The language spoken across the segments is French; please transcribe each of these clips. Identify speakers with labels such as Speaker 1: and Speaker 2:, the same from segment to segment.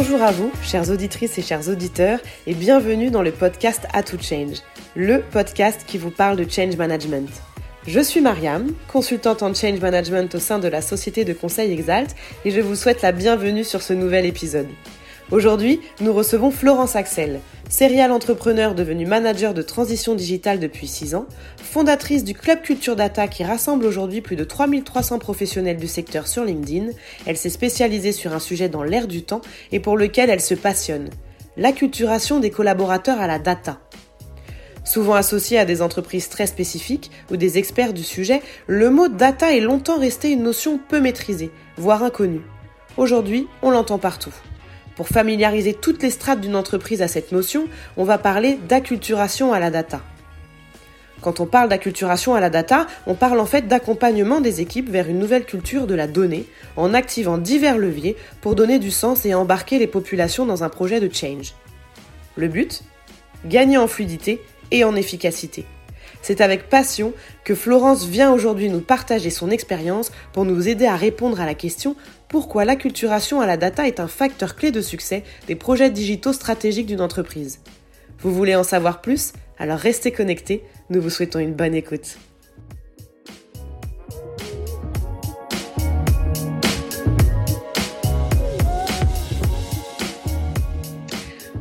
Speaker 1: Bonjour à vous, chères auditrices et chers auditeurs, et bienvenue dans le podcast A to Change, le podcast qui vous parle de change management. Je suis Mariam, consultante en change management au sein de la société de conseil Exalt, et je vous souhaite la bienvenue sur ce nouvel épisode. Aujourd'hui, nous recevons Florence Axel, serial entrepreneur devenue manager de transition digitale depuis 6 ans, fondatrice du Club Culture Data qui rassemble aujourd'hui plus de 3300 professionnels du secteur sur LinkedIn. Elle s'est spécialisée sur un sujet dans l'air du temps et pour lequel elle se passionne, l'acculturation des collaborateurs à la data. Souvent associé à des entreprises très spécifiques ou des experts du sujet, le mot data est longtemps resté une notion peu maîtrisée, voire inconnue. Aujourd'hui, on l'entend partout. Pour familiariser toutes les strates d'une entreprise à cette notion, on va parler d'acculturation à la data. Quand on parle d'acculturation à la data, on parle en fait d'accompagnement des équipes vers une nouvelle culture de la donnée, en activant divers leviers pour donner du sens et embarquer les populations dans un projet de change. Le but? Gagner en fluidité et en efficacité. C'est avec passion que Florence vient aujourd'hui nous partager son expérience pour nous aider à répondre à la question pourquoi l'acculturation à la data est un facteur clé de succès des projets digitaux stratégiques d'une entreprise. Vous voulez en savoir plus? Alors restez connectés, nous vous souhaitons une bonne écoute.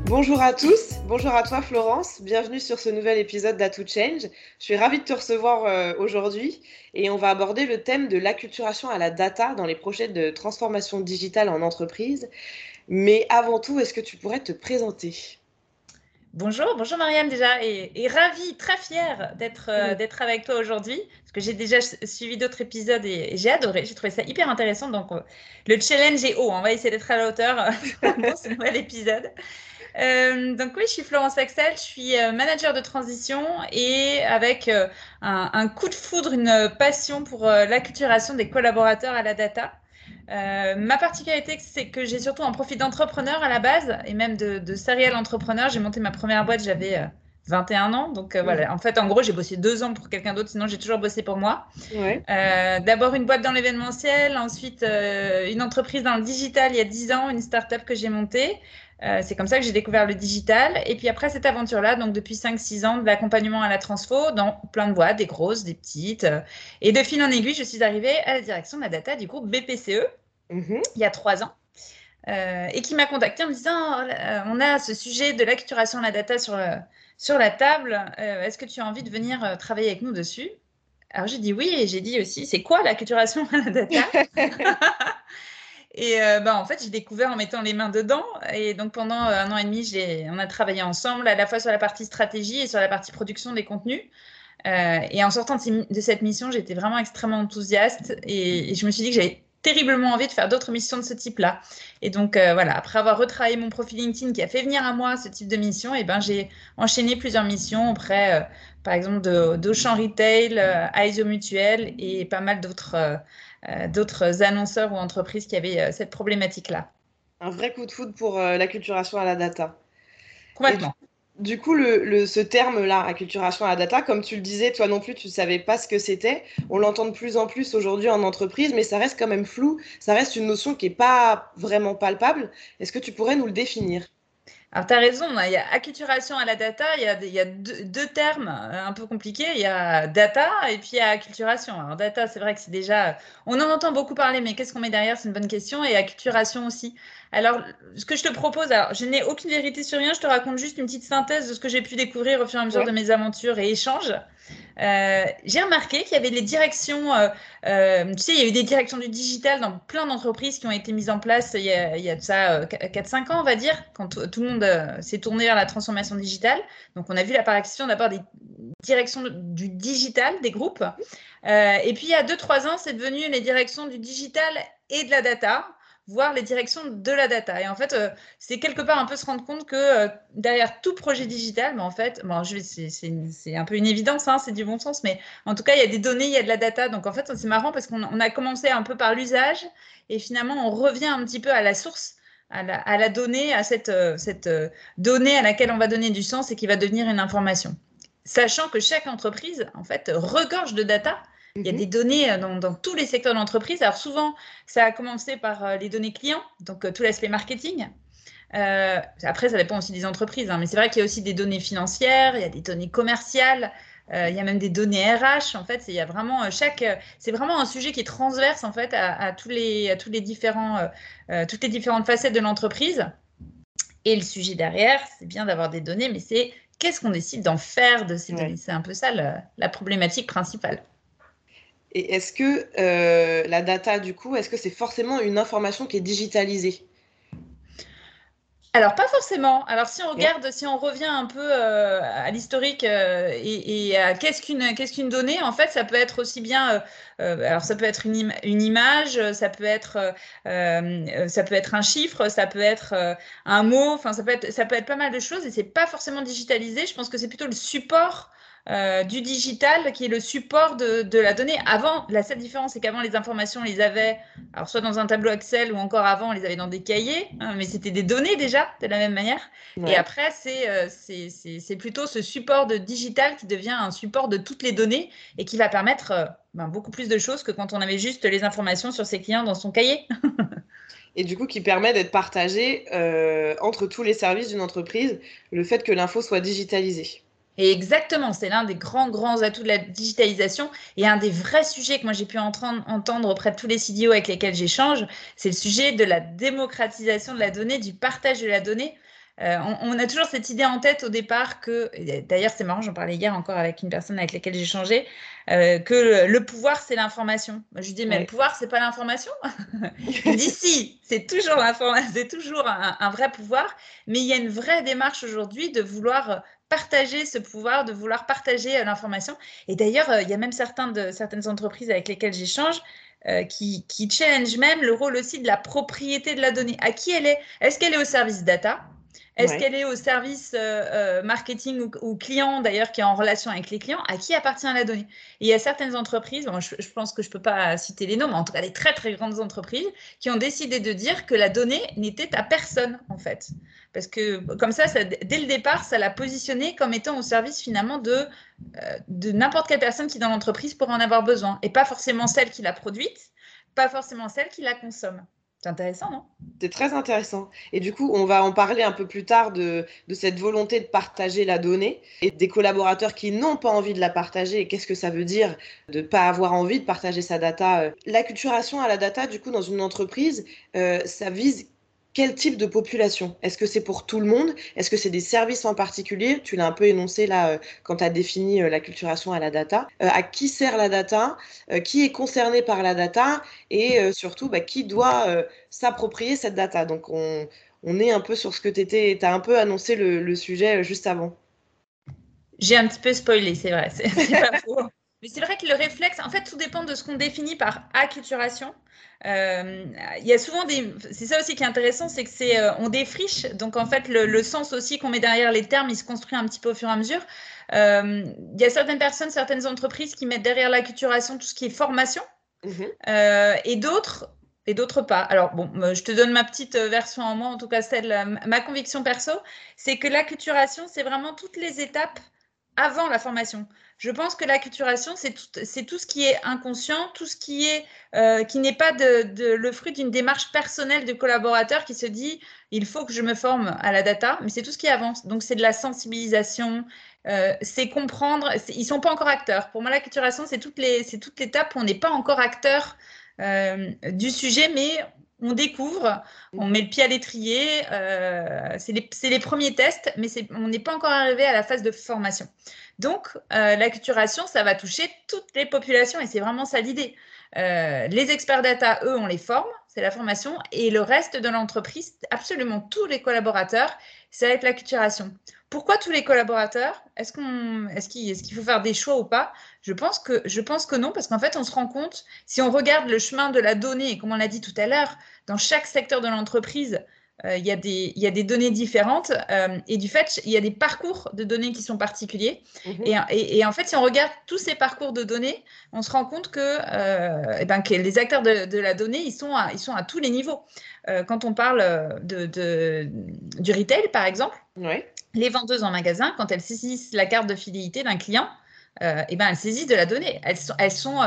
Speaker 1: Bonjour à tous, bonjour à toi Florence, bienvenue sur ce nouvel épisode d'A Change. Je suis ravie de te recevoir euh, aujourd'hui et on va aborder le thème de l'acculturation à la data dans les projets de transformation digitale en entreprise. Mais avant tout, est-ce que tu pourrais te présenter?
Speaker 2: Bonjour, bonjour Marianne déjà, et, ravie, très fière d'être euh, d'être avec toi aujourd'hui, parce que j'ai déjà suivi d'autres épisodes et, j'ai adoré, j'ai trouvé ça hyper intéressant, donc euh, le challenge est haut, on va essayer d'être à la hauteur dans ce nouvel épisode. Euh, donc oui, je suis Florence Axel, je suis euh, manager de transition et avec euh, un, coup de foudre, une passion pour l'acculturation des collaborateurs à la data. ma particularité, c'est que j'ai surtout un profil d'entrepreneur à la base et même de, de serial entrepreneur. J'ai monté ma première boîte, j'avais 21 ans. Donc voilà, en fait, en gros, j'ai bossé deux ans pour quelqu'un d'autre, sinon j'ai toujours bossé pour moi. D'abord une boîte dans l'événementiel, ensuite une entreprise dans le digital il y a 10 ans, une start-up que j'ai montée. Euh, c'est comme ça que j'ai découvert le digital. Et puis après cette aventure-là, donc depuis 5-6 ans, de l'accompagnement à la transfo dans plein de boîtes, des grosses, des petites. Euh, et de fil en aiguille, je suis arrivée à la direction de la data du groupe BPCE mhm. il y a 3 ans. Euh, et qui m'a contacté en me disant on a ce sujet de l'acculturation de la data sur, sur la table. Est-ce que tu as envie de venir travailler avec nous dessus? Alors j'ai dit oui et j'ai dit aussi c'est quoi l'acculturation à la data? Et euh, bah, en fait, j'ai découvert en mettant les mains dedans. Et donc, pendant euh, un an et demi, on a travaillé ensemble, à la fois sur la partie stratégie et sur la partie production des contenus. Euh, et en sortant de, cette mission, j'étais vraiment extrêmement enthousiaste et, je me suis dit que j'avais terriblement envie de faire d'autres missions de ce type-là. Et donc, voilà, après avoir retravaillé mon profil LinkedIn qui a fait venir à moi ce type de mission, et ben, j'ai enchaîné plusieurs missions auprès, par exemple, d'Auchan Retail, ISO Mutuel et pas mal d'autres euh, d'autres annonceurs ou entreprises qui avaient euh, cette problématique-là.
Speaker 1: Un vrai coup de foudre pour euh, l'acculturation à la data.
Speaker 2: Complètement.
Speaker 1: Du, coup, ce terme-là, acculturation à la data, comme tu le disais, toi non plus, tu ne savais pas ce que c'était. On l'entend de plus en plus aujourd'hui en entreprise, mais ça reste quand même flou. Ça reste une notion qui n'est pas vraiment palpable. Est-ce que tu pourrais nous le définir?
Speaker 2: Alors, tu as raison, il y a acculturation à la data, il y a, a deux, termes euh, un peu compliqués. Il y a data et puis il y a acculturation. Alors, data, c'est vrai que c'est déjà. On en entend beaucoup parler, mais qu'est-ce qu'on met derrière? C'est une bonne question. Et acculturation aussi. Alors, ce que je te propose, alors, je n'ai aucune vérité sur rien, je te raconte juste une petite synthèse de ce que j'ai pu découvrir au fur et à mesure de mes aventures et échanges. Euh, j'ai remarqué qu'il y avait les directions, euh, euh, tu sais, il y a eu des directions du digital dans plein d'entreprises qui ont été mises en place il y a, il y a de ça 4-5 ans, on va dire, quand tout le monde s'est tourné vers la transformation digitale. Donc, on a vu l'apparition d'abord des directions du digital des groupes. et puis, il y a 2-3 ans, c'est devenu les directions du digital et de la data voir les directions de la data. Et en fait, euh, c'est quelque part un peu se rendre compte que euh, derrière tout projet digital, mais en fait, bon, c'est un peu une évidence, hein, c'est du bon sens, mais en tout cas, il y a des données, il y a de la data. Donc en fait, c'est marrant parce qu'on a commencé un peu par l'usage et finalement, on revient un petit peu à la source. À la, à la donnée, à cette, euh, cette donnée à laquelle on va donner du sens et qui va devenir une information. Sachant que chaque entreprise, en fait, regorge de data il y a mhm. des données euh, dans, tous les secteurs d'entreprise. Alors souvent, ça a commencé par euh, les données clients, donc euh, tout l'aspect marketing. après, ça dépend aussi des entreprises, hein, mais c'est vrai qu'il y a aussi des données financières, il y a des données commerciales, il y a même des données RH. En fait, il y a vraiment chaque. c'est vraiment un sujet qui est transverse en fait à, tous les, à tous les différents, toutes les différentes facettes de l'entreprise. Et le sujet derrière, c'est bien d'avoir des données, mais c'est qu'est-ce qu'on décide d'en faire de ces données? C'est un peu ça la problématique principale.
Speaker 1: Et est-ce que euh, la data, du coup, est-ce que c'est forcément une information qui est digitalisée?
Speaker 2: Alors, pas forcément. Alors, si on regarde, si on revient un peu euh, à l'historique euh, et, à qu'est-ce qu'une qu'est-ce qu'une donnée, en fait, ça peut être aussi bien. alors, ça peut être une, une image, ça peut être ça peut être un chiffre, ça peut être un mot. Enfin, ça peut être ça peut être pas mal de choses et c'est pas forcément digitalisé. Je pense que c'est plutôt le support euh, du digital qui est le support de, la donnée. Avant, la seule différence, c'est qu'avant, les informations, on les avait alors soit dans un tableau Excel ou encore avant, on les avait dans des cahiers, hein, mais c'était des données déjà, de la même manière. Et après, euh, c'est plutôt ce support de digital qui devient un support de toutes les données et qui va permettre euh, ben, beaucoup plus de choses que quand on avait juste les informations sur ses clients dans son cahier.
Speaker 1: et du coup qui permet d'être partagé entre tous les services d'une entreprise, le fait que l'info soit digitalisée.
Speaker 2: Et exactement, c'est l'un des grands, grands atouts de la digitalisation et un des vrais sujets que moi j'ai pu entendre auprès de tous les CDO avec lesquels j'échange, c'est le sujet de la démocratisation de la donnée, du partage de la donnée. Euh, on, a toujours cette idée en tête au départ que, d'ailleurs c'est marrant, j'en parlais hier encore avec une personne avec laquelle j'ai changé, euh, que le, pouvoir c'est l'information. Je lui dis mais le pouvoir c'est pas l'information? Il dit si, c'est toujours l'information, c'est toujours un, un, vrai pouvoir, mais il y a une vraie démarche aujourd'hui de vouloir partager ce pouvoir, de vouloir partager euh, l'information. Et d'ailleurs, euh, il y a même certains de, certaines entreprises avec lesquelles j'échange euh, qui, qui challenge même le rôle aussi de la propriété de la donnée. À qui elle est? Est-ce qu'elle est au service data? Est-ce qu'elle est au service euh, marketing ou, client, d'ailleurs, qui est en relation avec les clients? À qui appartient la donnée? Il y a certaines entreprises, je, pense que je ne peux pas citer les noms, mais en tout cas des très très grandes entreprises, qui ont décidé de dire que la donnée n'était à personne, en fait. Parce que comme ça, dès le départ, ça l'a positionné comme étant au service finalement de, euh, de n'importe quelle personne qui dans l'entreprise pourrait en avoir besoin, et pas forcément celle qui l'a produite, pas forcément celle qui la consomme. C'est intéressant, non?
Speaker 1: C'est très intéressant. Et du coup, on va en parler un peu plus tard de, cette volonté de partager la donnée et des collaborateurs qui n'ont pas envie de la partager et qu'est-ce que ça veut dire de ne pas avoir envie de partager sa data? L'acculturation à la data, du coup, dans une entreprise, euh, ça vise quel type de population? Est-ce que c'est pour tout le monde? Est-ce que c'est des services en particulier? Tu l'as un peu énoncé là euh, quand tu as défini euh, l'acculturation à la data. Euh, à qui sert la data? Qui est concerné par la data? Et surtout, bah, qui doit s'approprier cette data? Donc, on, est un peu sur ce que tu étais. Tu as un peu annoncé le, sujet juste avant.
Speaker 2: J'ai un petit peu spoilé, c'est vrai. C'est pas faux. Mais c'est vrai que le réflexe, en fait, tout dépend de ce qu'on définit par acculturation. Euh, il y a souvent des. C'est ça aussi qui est intéressant, c'est que c'est euh, on défriche. Donc en fait, le, sens aussi qu'on met derrière les termes, il se construit un petit peu au fur et à mesure. Euh, il y a certaines personnes, certaines entreprises qui mettent derrière l'acculturation tout ce qui est formation, mhm. et d'autres et d'autres pas. Alors bon, je te donne ma petite version en moi, en tout cas celle, ma conviction perso, c'est que l'acculturation, c'est vraiment toutes les étapes avant la formation. Je pense que l'acculturation, c'est tout, ce qui est inconscient, tout ce qui est euh, qui n'est pas le fruit d'une démarche personnelle de collaborateur qui se dit il faut que je me forme à la data, mais c'est tout ce qui avance. Donc c'est de la sensibilisation, euh, c'est comprendre. Ils sont pas encore acteurs. Pour moi, l'acculturation, c'est toutes les c'est toute l'étape où on n'est pas encore acteur euh, du sujet, mais on découvre, on met le pied à l'étrier, c'est les, les, premiers tests, mais on n'est pas encore arrivé à la phase de formation. Donc, euh, l'acculturation, ça va toucher toutes les populations et c'est vraiment ça l'idée. Euh, les experts data, eux, on les forme, c'est la formation, et le reste de l'entreprise, absolument tous les collaborateurs, ça va être l'acculturation. Pourquoi tous les collaborateurs Est-ce qu'il est faut faire des choix ou pas? Je pense, que, je pense que non, parce qu'en fait, on se rend compte, si on regarde le chemin de la donnée, et comme on l'a dit tout à l'heure, dans chaque secteur de l'entreprise, il, y a des, il y a des données différentes euh, et du fait, il y a des parcours de données qui sont particuliers. Mhm. et, et, en fait, si on regarde tous ces parcours de données, on se rend compte que, euh, eh ben, que les acteurs de, de, la donnée, ils sont à, ils sont à tous les niveaux. quand on parle de, de, du retail, par exemple, les vendeuses en magasin, quand elles saisissent la carte de fidélité d'un client, eh ben, elles saisissent de la donnée. Elles sont, elles sont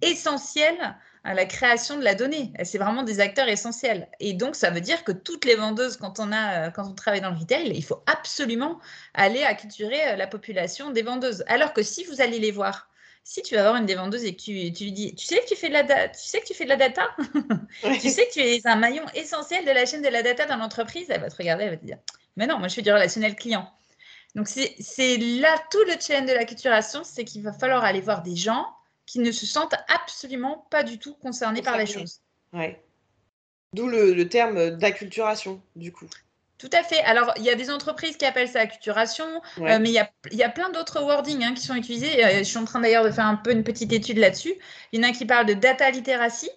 Speaker 2: essentielles à la création de la donnée. C'est vraiment des acteurs essentiels. Et donc, ça veut dire que toutes les vendeuses, quand on, a, quand on travaille dans le retail, il faut absolument aller acculturer la population des vendeuses. Alors que si vous allez les voir, si tu vas voir une des vendeuses et que tu, tu lui dis, tu sais que tu fais de la, tu sais que tu fais de la data, tu sais que tu es un maillon essentiel de la chaîne de la data dans l'entreprise, elle va te regarder, elle va te dire, mais non, moi je fais du relationnel client. Donc c'est là tout le challenge de la culturation, c'est qu'il va falloir aller voir des gens qui ne se sentent absolument pas du tout concernés par les choses.
Speaker 1: Ouais. D'où le, le, terme d'acculturation, du coup.
Speaker 2: Tout à fait. Alors, il y a des entreprises qui appellent ça acculturation, euh, mais il y a, y a, plein d'autres wordings hein, qui sont utilisés. Euh, je suis en train d'ailleurs de faire un peu une petite étude là-dessus. Il y en a qui parlent de data literacy,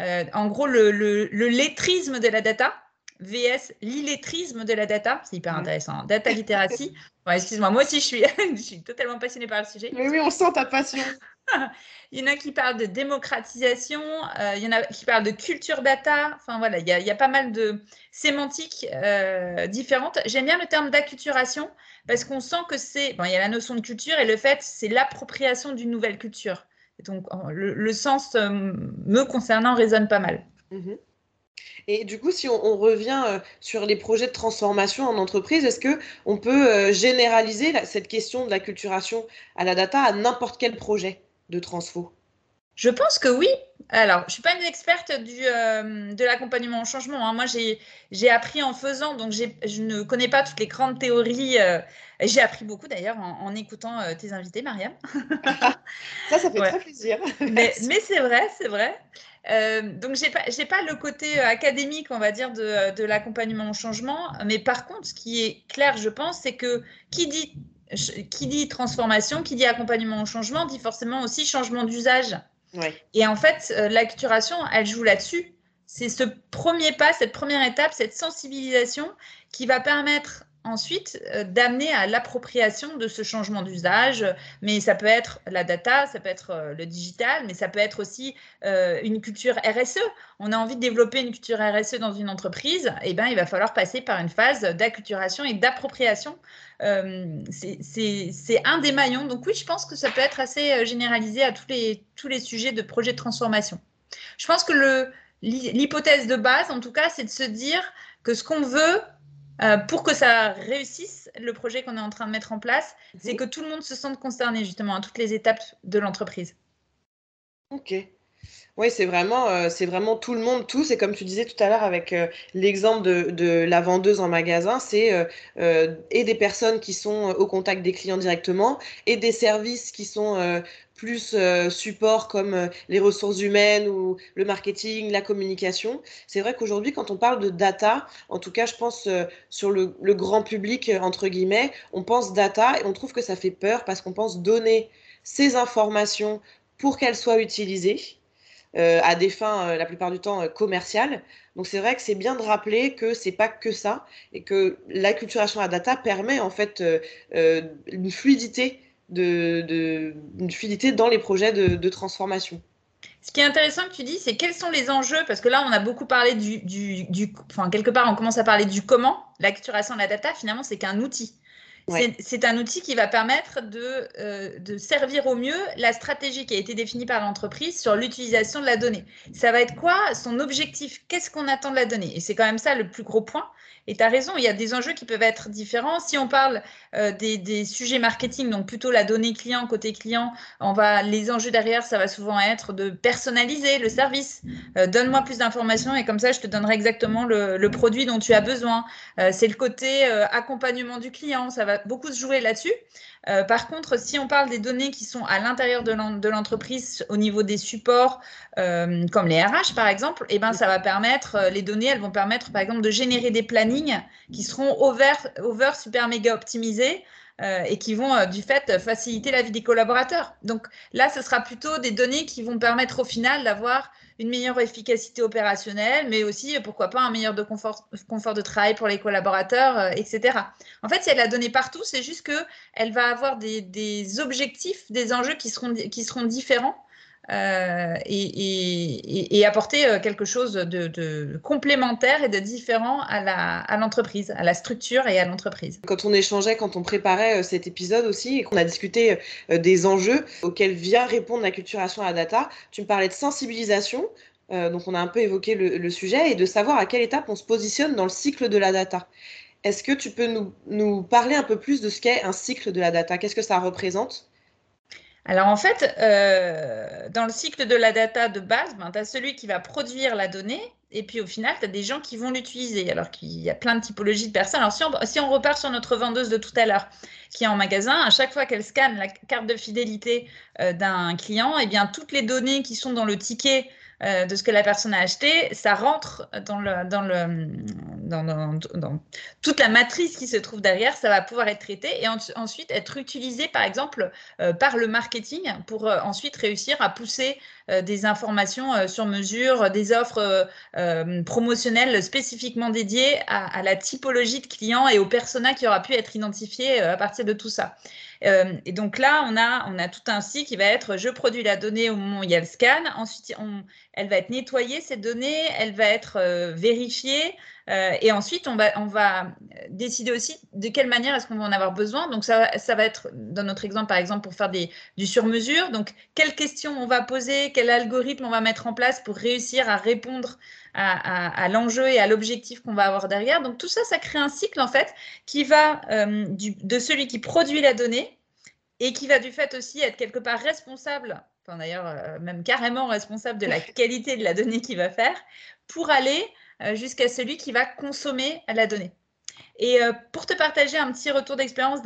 Speaker 2: euh, en gros le, le, le, lettrisme de la data, VS l'illettrisme de la data. C'est hyper intéressant. Hein. Data literacy. Excuse-moi, moi aussi je suis, je suis totalement passionnée par le sujet.
Speaker 1: Mais oui, on sent ta passion.
Speaker 2: il y en a qui parlent de démocratisation, euh, il y en a qui parlent de culture data. Enfin voilà, il y a, il y a pas mal de sémantiques euh, différentes. J'aime bien le terme d'acculturation parce qu'on sent que c'est. Bon, il y a la notion de culture et le fait, c'est l'appropriation d'une nouvelle culture. donc le, le sens euh, me concernant résonne pas mal.
Speaker 1: Mm-hmm. Et du coup, si on, revient euh, sur les projets de transformation en entreprise, est-ce que on peut euh, généraliser cette question de la culturation à la data à n'importe quel projet de transfo?
Speaker 2: Je pense que oui. Alors, je ne suis pas une experte du, euh, de l'accompagnement au changement. Hein. Moi, j'ai appris en faisant, donc je ne connais pas toutes les grandes théories. Euh, j'ai appris beaucoup d'ailleurs en, en, écoutant euh, tes invités, Mariam.
Speaker 1: ça, ça fait ouais. très plaisir.
Speaker 2: mais, mais c'est vrai, c'est vrai. Donc, je n'ai pas, pas, le côté académique, on va dire, de, de l'accompagnement au changement. Mais par contre, ce qui est clair, je pense, c'est que qui dit, qui dit transformation, qui dit accompagnement au changement, dit forcément aussi changement d'usage. Et en fait, euh, l'acculturation, elle joue là-dessus. C'est ce premier pas, cette première étape, cette sensibilisation qui va permettre ensuite euh, d'amener à l'appropriation de ce changement d'usage. Mais ça peut être la data, ça peut être euh, le digital, mais ça peut être aussi euh, une culture RSE. On a envie de développer une culture RSE dans une entreprise, et eh ben, il va falloir passer par une phase d'acculturation et d'appropriation. C'est un des maillons. Donc oui, je pense que ça peut être assez généralisé à tous les, tous les sujets de projets de transformation. Je pense que l'hypothèse de base, en tout cas, c'est de se dire que ce qu'on veut, euh, pour que ça réussisse, le projet qu'on est en train de mettre en place, mmh. c'est que tout le monde se sente concerné justement à toutes les étapes de l'entreprise.
Speaker 1: Ok. Oui, c'est vraiment, euh, c'est vraiment tout le monde, tous. Et comme tu disais tout à l'heure avec euh, l'exemple de, de, la vendeuse en magasin, c'est euh, et des personnes qui sont au contact des clients directement et des services qui sont plus support comme les ressources humaines ou le marketing, la communication. C'est vrai qu'aujourd'hui, quand on parle de data, en tout cas, je pense sur le, le, grand public, entre guillemets, on pense data et on trouve que ça fait peur parce qu'on pense donner ces informations pour qu'elles soient utilisées euh, à des fins, euh, la plupart du temps, euh, commerciales. Donc c'est vrai que c'est bien de rappeler que c'est pas que ça et que l'acculturation à data permet en fait une fluidité de, de, fluidité dans les projets de, de, transformation.
Speaker 2: Ce qui est intéressant que tu dis, c'est quels sont les enjeux, parce que là, on a beaucoup parlé du, du, du, enfin, quelque part, on commence à parler du comment. L'acculturation de la data, finalement, c'est qu'un outil. C'est un outil qui va permettre de, euh, de, servir au mieux la stratégie qui a été définie par l'entreprise sur l'utilisation de la donnée. Ça va être quoi son objectif? Qu'est-ce qu'on attend de la donnée? Et c'est quand même ça le plus gros point. Et tu as raison, il y a des enjeux qui peuvent être différents. Si on parle euh, des, sujets marketing, donc plutôt la donnée client, côté client, on va, les enjeux derrière, ça va souvent être de personnaliser le service. Euh, Donne-moi plus d'informations et comme ça, je te donnerai exactement le, le produit dont tu as besoin. C'est le côté accompagnement du client, ça va beaucoup se jouer là-dessus. Euh, par contre, si on parle des données qui sont à l'intérieur de l'entreprise au niveau des supports, euh, comme les RH par exemple, eh ben, ça va permettre, euh, les données, elles vont permettre par exemple de générer des plannings qui seront over, over super méga optimisés. Et qui vont du fait faciliter la vie des collaborateurs. Donc là, ce sera plutôt des données qui vont permettre au final d'avoir une meilleure efficacité opérationnelle, mais aussi, pourquoi pas, un meilleur de confort, de travail pour les collaborateurs, euh, etc. En fait, si elle a donné partout, c'est juste qu'elle va avoir des, des, objectifs, des enjeux qui seront, qui seront différents euh, et, apporter euh, quelque chose de, complémentaire et de différent à l'entreprise, à, la structure et à l'entreprise.
Speaker 1: Quand on échangeait, quand on préparait euh, cet épisode aussi et qu'on a discuté des enjeux auxquels vient répondre la culturation à la data, tu me parlais de sensibilisation. donc on a un peu évoqué le, sujet et de savoir à quelle étape on se positionne dans le cycle de la data. Est-ce que tu peux nous parler un peu plus de ce qu'est un cycle de la data? Qu'est-ce que ça représente?
Speaker 2: Alors en fait, euh, dans le cycle de la data de base, ben, tu as celui qui va produire la donnée et puis au final, tu as des gens qui vont l'utiliser. Alors qu'il y a plein de typologies de personnes. Alors si on, repart sur notre vendeuse de tout à l'heure qui est en magasin, à chaque fois qu'elle scanne la carte de fidélité euh, d'un client, eh bien toutes les données qui sont dans le ticket euh, de ce que la personne a acheté, ça rentre dans, le, dans, le, dans, toute la matrice qui se trouve derrière, ça va pouvoir être traité et ensuite être utilisé par exemple euh, par le marketing pour euh, ensuite réussir à pousser des informations sur mesure, des offres promotionnelles spécifiquement dédiées à, la typologie de clients et aux personas qui aura pu être identifiés à partir de tout ça. Et donc là, on a, tout un cycle qui va être je produis la donnée au moment où il y a le scan, ensuite elle va être nettoyée, cette donnée, elle va être euh, vérifiée. Euh, et ensuite, on va, décider aussi de quelle manière est-ce qu'on va en avoir besoin. Donc, ça, va être, dans notre exemple, par exemple, pour faire du sur-mesure. Donc, quelles questions on va poser, quel algorithme on va mettre en place pour réussir à répondre à, l'enjeu et à l'objectif qu'on va avoir derrière. Donc, tout ça, ça crée un cycle, en fait, qui va euh, de celui qui produit la donnée et qui va du fait aussi être quelque part responsable enfin d'ailleurs euh, même carrément responsable de la qualité de la donnée qu'il va faire, pour aller jusqu'à celui qui va consommer la donnée. Et euh, pour te partager un petit retour d'expérience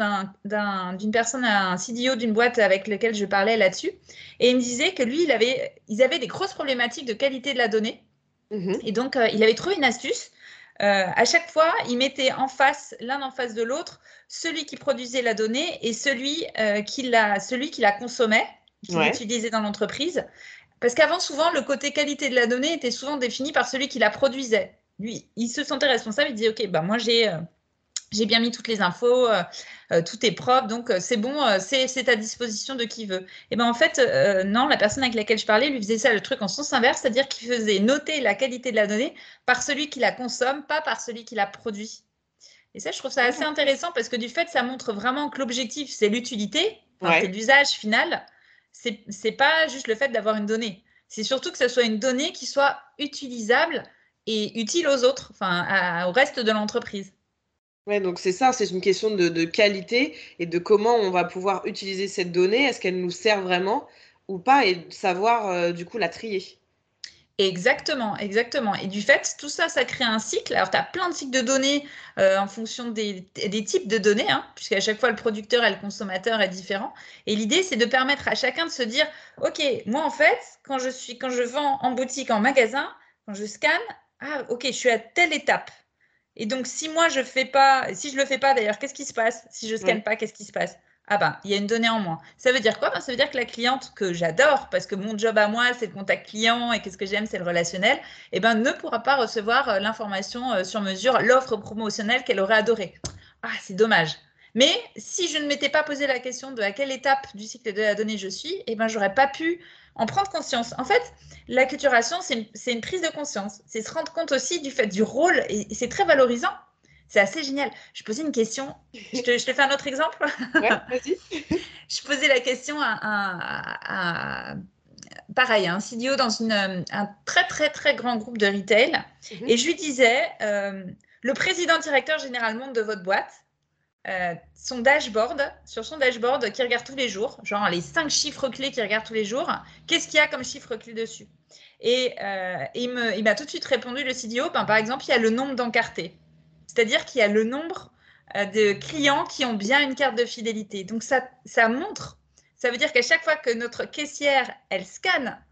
Speaker 2: d'une personne, un CDO d'une boîte avec laquelle je parlais là-dessus, et il me disait que lui, il avait, ils avaient des grosses problématiques de qualité de la donnée. Mmh et donc, il avait trouvé une astuce. à chaque fois, il mettait en face, l'un en face de l'autre, celui qui produisait la donnée et celui, qui, la, celui qui la consommait qui ouais. dans l'entreprise. Parce qu'avant, souvent, le côté qualité de la donnée était souvent défini par celui qui la produisait. Lui, il se sentait responsable, il dit, OK, bah, moi, j'ai... Euh, j'ai bien mis toutes les infos, euh, euh, tout est propre, donc c'est bon, c'est à disposition de qui veut. Et ben en fait, non, la personne avec laquelle je parlais lui faisait ça le truc en sens inverse, c'est-à-dire qu'il faisait noter la qualité de la donnée par celui qui la consomme, pas par celui qui la produit. Et ça, je trouve ça assez intéressant parce que du fait, ça montre vraiment que l'objectif, c'est l'utilité, c'est l'usage final c'est pas juste le fait d'avoir une donnée. C'est surtout que ce soit une donnée qui soit utilisable et utile aux autres, enfin au reste de l'entreprise.
Speaker 1: Ouais, donc c'est ça, c'est une question de, qualité et de comment on va pouvoir utiliser cette donnée. Est-ce qu'elle nous sert vraiment ou pas et savoir euh, du coup la trier?
Speaker 2: Exactement, exactement. Et du fait, tout ça, ça crée un cycle. Alors, tu as plein de cycles de données euh, en fonction des, types de données, hein, puisqu'à chaque fois, le producteur et le consommateur est différent. Et l'idée, c'est de permettre à chacun de se dire, OK, moi, en fait, quand je, suis, quand je vends en boutique, en magasin, quand je scanne, ah, OK, je suis à telle étape. Et donc, si moi, je fais pas, si je le fais pas, d'ailleurs, qu'est-ce qui se passe? Si je scanne pas, qu'est-ce qui se passe? Ah ben, il y a une donnée en moins. Ça veut dire quoi? Ben, Ça veut dire que la cliente que j'adore, parce que mon job à moi, c'est le contact client et qu'est-ce que j'aime, c'est le relationnel, eh ben, ne pourra pas recevoir euh, l'information euh, sur mesure, l'offre promotionnelle qu'elle aurait adorée. Ah, c'est dommage. Mais si je ne m'étais pas posé la question de à quelle étape du cycle de la donnée je suis, eh ben, j'aurais pas pu en prendre conscience. En fait, l'acculturation, c'est une, prise de conscience. C'est se rendre compte aussi du fait du rôle, et c'est très valorisant c'est assez génial. Je posais une question. Je te, fais un autre exemple?
Speaker 1: Ouais, vas-y.
Speaker 2: je posais la question à, pareil, un CDO dans une, un très, très, très grand groupe de retail. Mhm. Et je lui disais, euh, le président directeur généralement de votre boîte, euh, son dashboard, sur son dashboard qui regarde tous les jours, genre les cinq chiffres clés qu'il regarde tous les jours, qu'est-ce qu'il y a comme chiffres clés dessus? Et euh, il m'a tout de suite répondu, le CDO, ben, par exemple, il y a le nombre d'encartés. C'est-à-dire qu'il y a le nombre euh, de clients qui ont bien une carte de fidélité. Donc ça, ça montre, ça veut dire qu'à chaque fois que notre caissière, elle scanne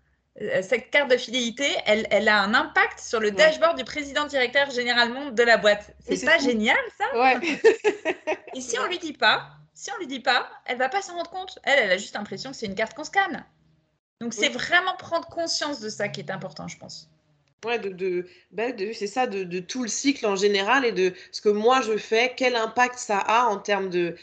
Speaker 2: euh, cette carte de fidélité, elle, elle, a un impact sur le dashboard du président directeur généralement de la boîte. C'est pas génial ça?
Speaker 1: Ouais.
Speaker 2: Et si on lui dit pas, si on lui dit pas, elle va pas s'en rendre compte. Elle, elle a juste l'impression que c'est une carte qu'on scanne. Donc c'est vraiment prendre conscience de ça qui est important, je pense.
Speaker 1: Ouais, de, ben, de, c'est ça, de, tout le cycle en général et de ce que moi je fais, quel impact ça a en termes de,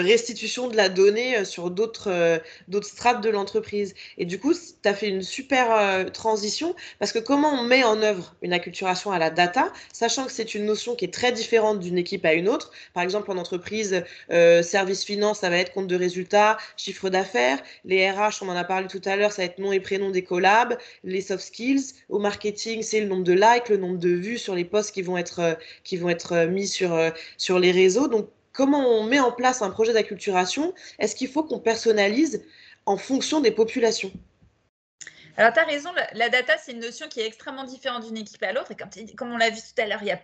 Speaker 1: restitution de la donnée euh, sur d'autres euh, d'autres strates de l'entreprise. Et du coup, tu as fait une super euh, transition parce que comment on met en œuvre une acculturation à la data, sachant que c'est une notion qui est très différente d'une équipe à une autre. Par exemple, en entreprise, service finance, ça va être compte de résultats, chiffre d'affaires. Les RH, on en a parlé tout à l'heure, ça va être nom et prénom des collabs. Les soft skills, au marketing, c'est le nombre de likes, le nombre de vues sur les posts qui vont être, euh, qui vont être euh, mis sur, euh, sur les réseaux. Donc, comment on met en place un projet d'acculturation? Est-ce qu'il faut qu'on personnalise en fonction des populations?
Speaker 2: Alors, tu as raison, la, data, c'est une notion qui est extrêmement différente d'une équipe à l'autre. Et comme, on l'a vu tout à l'heure, il y a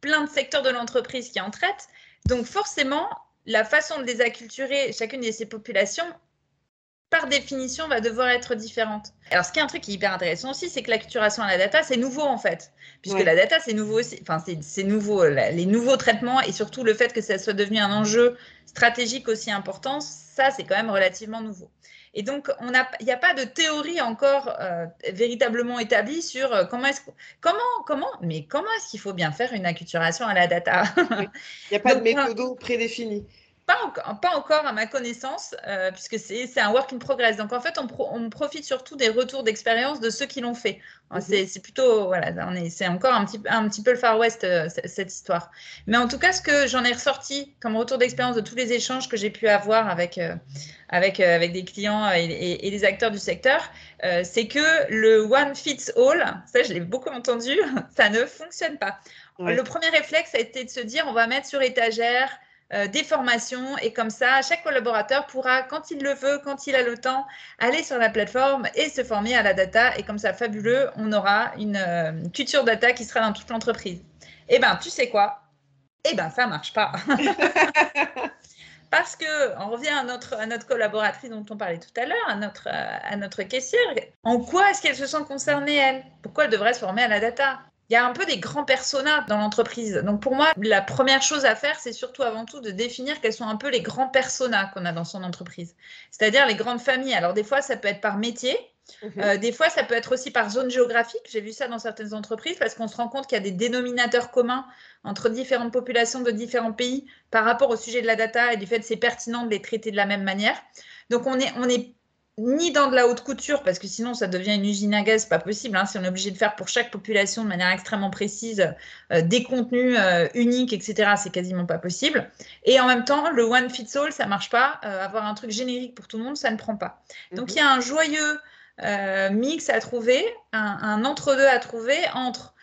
Speaker 2: plein de secteurs de l'entreprise qui en traitent. Donc, forcément, la façon de les acculturer, chacune de ces populations, par définition, va devoir être différente. Alors, ce qui est un truc qui est hyper intéressant aussi, c'est que l'acculturation à la data, c'est nouveau en fait. Puisque la data, c'est nouveau aussi. Enfin, c'est nouveau. Les nouveaux traitements et surtout le fait que ça soit devenu un enjeu stratégique aussi important, ça, c'est quand même relativement nouveau. Et donc, il n'y a, pas de théorie encore euh, véritablement établie sur euh, comment est-ce comment, comment, mais comment est-ce qu'il faut bien faire une acculturation à la data?
Speaker 1: Il n'y a pas de méthode prédéfinie
Speaker 2: pas, encore à ma connaissance, euh, puisque c'est un work in progress. Donc en fait, on, profite surtout des retours d'expérience de ceux qui l'ont fait. Mhm. C'est plutôt, voilà, c'est encore un petit, un petit peu le Far West, euh, cette histoire. Mais en tout cas, ce que j'en ai ressorti comme retour d'expérience de tous les échanges que j'ai pu avoir avec, euh, avec, avec des clients et, et, des acteurs du secteur, c'est que le one fits all, ça je l'ai beaucoup entendu, ça ne fonctionne pas. Le premier réflexe a été de se dire, on va mettre sur étagère euh, des formations et comme ça, chaque collaborateur pourra, quand il le veut, quand il a le temps, aller sur la plateforme et se former à la data. Et comme ça, fabuleux, on aura une euh, culture data qui sera dans toute l'entreprise. Eh bien, tu sais quoi? Eh bien, ça ne marche pas. Parce que, on revient à notre, à notre collaboratrice dont on parlait tout à l'heure, à notre, à notre caissière. En quoi est-ce qu'elle se sent concernée, elle? Pourquoi elle devrait se former à la data? Il y a un peu des grands personas dans l'entreprise. Donc pour moi, la première chose à faire, c'est surtout avant tout de définir quels sont un peu les grands personas qu'on a dans son entreprise. C'est-à-dire les grandes familles. Alors des fois, ça peut être par métier. Mhm. Euh, des fois, ça peut être aussi par zone géographique. J'ai vu ça dans certaines entreprises parce qu'on se rend compte qu'il y a des dénominateurs communs entre différentes populations de différents pays par rapport au sujet de la data et du fait que c'est pertinent de les traiter de la même manière. Donc, on est, on est ni dans de la haute couture, parce que sinon ça devient une usine à gaz, pas possible. Hein, si on est obligé de faire pour chaque population de manière extrêmement précise euh, des contenus euh, uniques, etc., c'est quasiment pas possible. Et en même temps, le one fits all, ça marche pas. Euh, avoir un truc générique pour tout le monde, ça ne prend pas. Donc mhm. il y a un joyeux mix à trouver, un, un entre-deux à trouver entre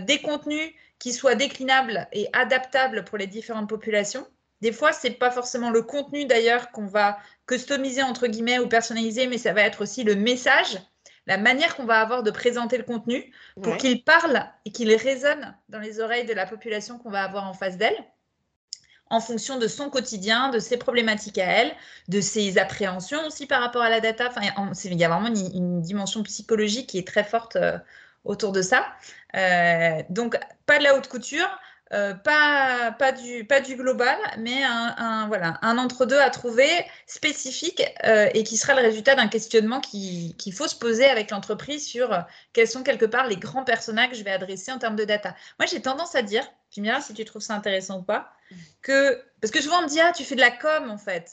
Speaker 2: des contenus qui soient déclinables et adaptables pour les différentes populations des fois, ce n'est pas forcément le contenu d'ailleurs qu'on va customiser entre guillemets ou personnaliser, mais ça va être aussi le message, la manière qu'on va avoir de présenter le contenu pour qu'il parle et qu'il résonne dans les oreilles de la population qu'on va avoir en face d'elle en fonction de son quotidien, de ses problématiques à elle, de ses appréhensions aussi par rapport à la data. Enfin, il y a vraiment une, dimension psychologique qui est très forte euh, autour de ça. Euh, donc, pas de la haute couture, euh, pas, pas, du, pas du global, mais un, voilà, un entre-deux à trouver spécifique euh, et qui sera le résultat d'un questionnement qu'il faut se poser avec l'entreprise sur euh, quels sont quelque part les grands personnages que je vais adresser en termes de data. Moi, j'ai tendance à dire, tu me diras si tu trouves ça intéressant ou pas, que, parce que souvent on me dit, ah, tu fais de la com en fait.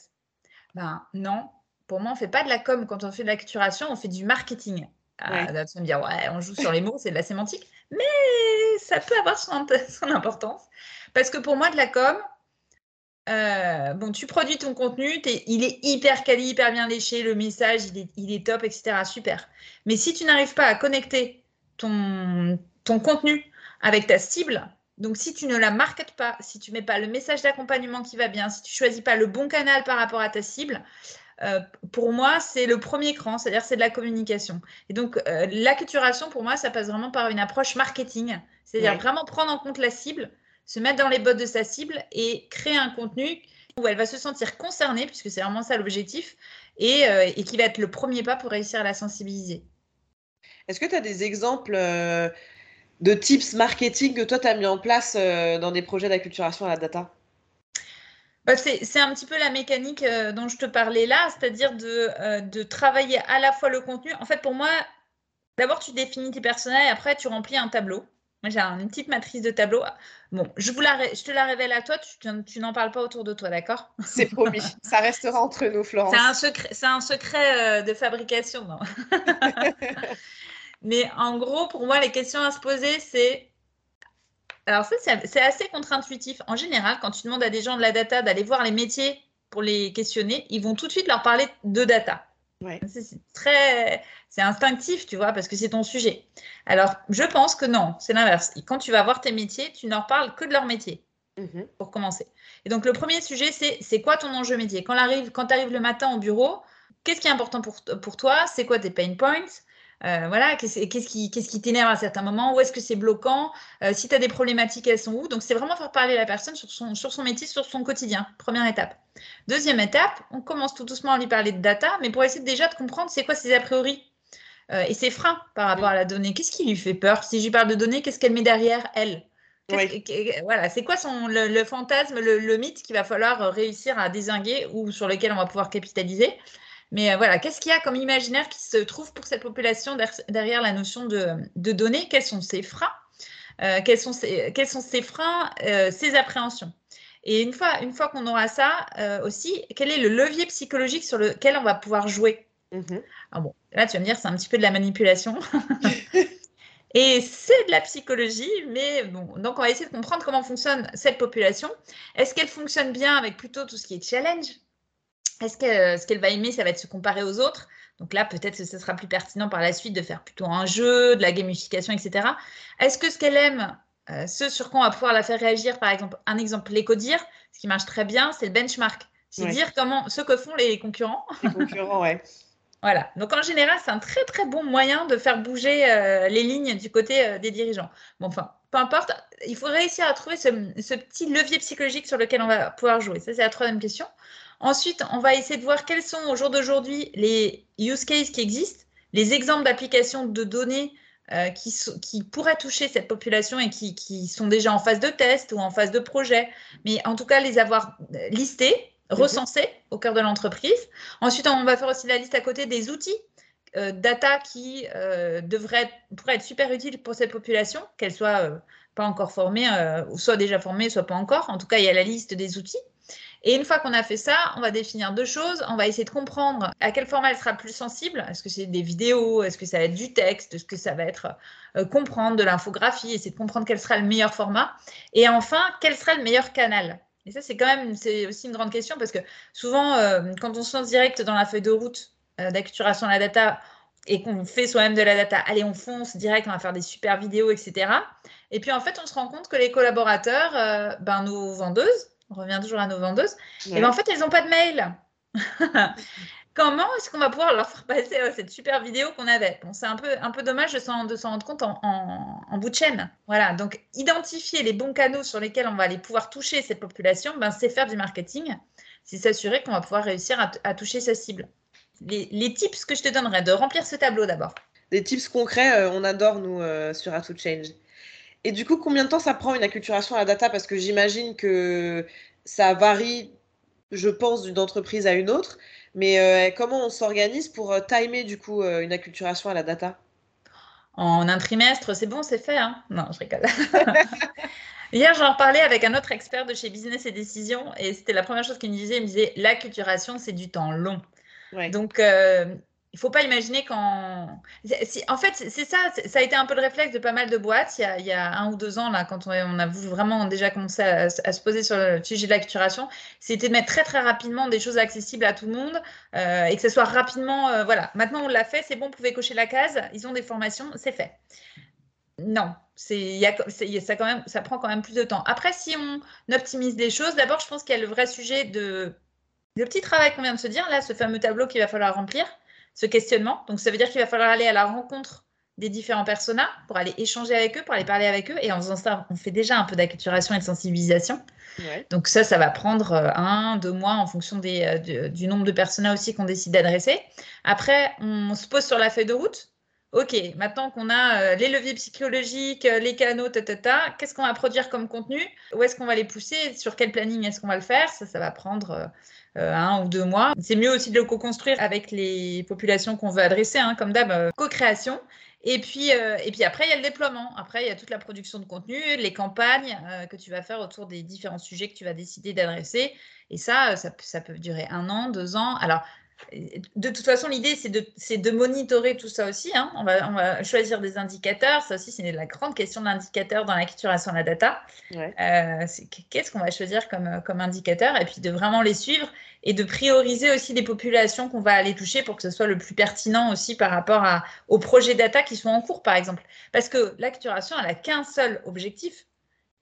Speaker 2: Ben non, pour moi, on ne fait pas de la com quand on fait de la culturation, on fait du marketing. Ah, tu vas me dire, ouais, on joue sur les mots, c'est de la sémantique. Mais ça peut avoir son, importance. Parce que pour moi, de la com, euh, bon, tu produis ton contenu, il est hyper quali, hyper bien léché, le message, il est, il est top, etc. Super. Mais si tu n'arrives pas à connecter ton, ton contenu avec ta cible, donc si tu ne la marketes pas, si tu mets pas le message d'accompagnement qui va bien, si tu choisis pas le bon canal par rapport à ta cible, euh, pour moi, c'est le premier cran, c'est-à-dire c'est de la communication. Et donc, euh, l'acculturation, pour moi, ça passe vraiment par une approche marketing, c'est-à-dire vraiment prendre en compte la cible, se mettre dans les bottes de sa cible et créer un contenu où elle va se sentir concernée, puisque c'est vraiment ça l'objectif, et, euh, et, qui va être le premier pas pour réussir à la sensibiliser.
Speaker 1: Est-ce que tu as des exemples de tips marketing que toi, tu as mis en place dans des projets d'acculturation à la data?
Speaker 2: Bah, c'est un petit peu la mécanique euh, dont je te parlais là, c'est-à-dire de, euh, de, travailler à la fois le contenu. En fait, pour moi, D'abord, tu définis tes personnages et après, tu remplis un tableau. Moi, j'ai une petite matrice de tableau. Bon, je, vous la, je te la révèle à toi, tu, tu n'en parles pas autour de toi, d'accord?
Speaker 1: C'est promis, ça restera entre nous, Florence.
Speaker 2: C'est un secret, c'est un secret euh, de fabrication, non? Mais en gros, pour moi, les questions à se poser, c'est alors ça, c'est assez contre-intuitif. En général, quand tu demandes à des gens de la data d'aller voir les métiers pour les questionner, ils vont tout de suite leur parler de data. C'est très, c'est instinctif, tu vois, parce que c'est ton sujet. Alors, je pense que non, c'est l'inverse. Quand tu vas voir tes métiers, tu n'en parles que de leur métier, mhm. pour commencer. Et donc, le premier sujet, c'est c'est quoi ton enjeu métier? Quand tu arrives le matin au bureau, qu'est-ce qui est important pour, pour toi? C'est quoi tes pain points? Euh, voilà, qu'est-ce qui, qui t'énerve à certains moments? Où est-ce que c'est bloquant? Euh, Si tu as des problématiques, elles sont où? Donc, c'est vraiment faire parler la personne sur son, sur son métier, sur son quotidien. Première étape. Deuxième étape, on commence tout doucement à lui parler de data, mais pour essayer déjà de comprendre c'est quoi ses a priori euh, et ses freins par rapport à la donnée. Qu'est-ce qui lui fait peur? Si je lui parle de données, qu'est-ce qu'elle met derrière elle? Voilà, c'est quoi son, le, fantasme, le, le mythe qu'il va falloir réussir à désinguer ou sur lequel on va pouvoir capitaliser? Mais euh, voilà, qu'est-ce qu'il y a comme imaginaire qui se trouve pour cette population derrière la notion de, données? Quels sont ses freins? Euh, quels, sont ses, quels, sont ses, freins, euh, ses appréhensions? Et une fois, une fois qu'on aura ça aussi, quel est le levier psychologique sur lequel on va pouvoir jouer? Mm-hmm. ah bon, Là, tu vas me dire, c'est un petit peu de la manipulation. Et c'est de la psychologie, mais bon, donc on va essayer de comprendre comment fonctionne cette population. Est-ce qu'elle fonctionne bien avec plutôt tout ce qui est challenge? Est-ce que ce qu'elle va aimer, ça va être se comparer aux autres donc là, peut-être que ce sera plus pertinent par la suite de faire plutôt un jeu, de la gamification, etc. Est-ce que ce qu'elle aime, euh, ce sur quoi on va pouvoir la faire réagir, par exemple, un exemple, l'éco-dire, ce qui marche très bien, c'est le benchmark. C'est dire comment ce que font les concurrents.
Speaker 1: Les concurrents, ouais.
Speaker 2: voilà. Donc en général, c'est un très très bon moyen de faire bouger euh, les lignes du côté euh, des dirigeants. Bon, enfin, peu importe, il faut réussir à trouver ce, ce, petit levier psychologique sur lequel on va pouvoir jouer. Ça, c'est la troisième question. Ensuite, on va essayer de voir quels sont au jour d'aujourd'hui les use cases qui existent, les exemples d'applications de données euh, qui, qui, pourraient toucher cette population et qui, qui, sont déjà en phase de test ou en phase de projet, mais en tout cas les avoir euh, listés, mhm. recensés au cœur de l'entreprise. Ensuite, on va faire aussi la liste à côté des outils euh, data qui devraient, pourraient être super utiles pour cette population, qu'elle soit pas encore formée, ou soit déjà formée, soit pas encore. En tout cas, il y a la liste des outils. Et une fois qu'on a fait ça, on va définir deux choses. On va essayer de comprendre à quel format elle sera plus sensible. Est-ce que c'est des vidéos? Est-ce que ça va être du texte? Est-ce que ça va être euh, comprendre de l'infographie? Essayer de comprendre quel sera le meilleur format. Et enfin, quel sera le meilleur canal? Et ça, c'est quand même, c'est aussi une grande question parce que souvent, euh, quand on se lance direct dans la feuille de route euh, d'acculturation de la data et qu'on fait soi-même de la data, allez, on fonce direct, on va faire des super vidéos, etc. Et puis en fait, on se rend compte que les collaborateurs, ben, nos vendeuses, on revient toujours à nos vendeuses, et ben, en fait, elles n'ont pas de mail. Comment est-ce qu'on va pouvoir leur faire passer euh, cette super vidéo qu'on avait? Bon, c'est un peu, un peu dommage de s'en, rendre compte en, bout de chaîne. Voilà, donc identifier les bons canaux sur lesquels on va aller pouvoir toucher cette population, ben, c'est faire du marketing, c'est s'assurer qu'on va pouvoir réussir à, toucher sa cible. Les, tips que je te donnerais, de remplir ce tableau d'abord.
Speaker 1: Des tips concrets, euh, on adore nous euh, sur A Change. Et du coup, combien de temps ça prend une acculturation à la data? Parce que j'imagine que ça varie, je pense, d'une entreprise à une autre. Mais euh, comment on s'organise pour euh, timer du coup euh, une acculturation à la data?
Speaker 2: En un trimestre, c'est bon, c'est fait. Hein non, je rigole. Hier, j'en parlais avec un autre expert de chez Business et Décision, et c'était la première chose qu'il me disait. Il me disait l'acculturation, c'est du temps long. Donc, il faut pas imaginer quand. En fait, c'est ça, ça a été un peu le réflexe de pas mal de boîtes il y a, un ou deux ans, là, quand on, a vraiment déjà commencé à, se poser sur le sujet de l'acculturation, c'était de mettre très très rapidement des choses accessibles à tout le monde euh, et que ce soit rapidement. Euh, voilà, maintenant on l'a fait, c'est bon, vous pouvez cocher la case, ils ont des formations, c'est fait. Non, c'est, ça, quand même, ça prend quand même plus de temps. Après, si on optimise les choses, d'abord, je pense qu'il y a le vrai sujet de. Le petit travail qu'on vient de se dire, là, ce fameux tableau qu'il va falloir remplir ce questionnement. Donc, ça veut dire qu'il va falloir aller à la rencontre des différents personas pour aller échanger avec eux, pour aller parler avec eux. Et en faisant ça, on fait déjà un peu d'acculturation et de sensibilisation. Donc ça, ça va prendre euh, un, deux mois en fonction des, euh, du, nombre de personas aussi qu'on décide d'adresser. Après, on se pose sur la feuille de route. OK, maintenant qu'on a euh, les leviers psychologiques, les canaux, ta, qu'est-ce qu'on va produire comme contenu? Où est-ce qu'on va les pousser? Sur quel planning est-ce qu'on va le faire? Ça, ça va prendre euh, un ou deux mois. C'est mieux aussi de le co-construire avec les populations qu'on veut adresser, hein, comme d'hab, euh, co-création. Et puis, et puis après, il y a le déploiement. Après, il y a toute la production de contenu, les campagnes que tu vas faire autour des différents sujets que tu vas décider d'adresser. Et ça, ça, ça, peut durer un an, deux ans. Alors, de toute façon, l'idée, c'est de, de, monitorer tout ça aussi. Hein. On, va, on, va, choisir des indicateurs. Ça aussi, c'est la grande question d'indicateurs dans l'acculturation de la data. Euh, qu'est-ce qu'on va choisir comme, comme indicateur? Et puis de vraiment les suivre et de prioriser aussi les populations qu'on va aller toucher pour que ce soit le plus pertinent aussi par rapport à, aux projets data qui sont en cours, par exemple. Parce que l'acculturation, elle n'a qu'un seul objectif,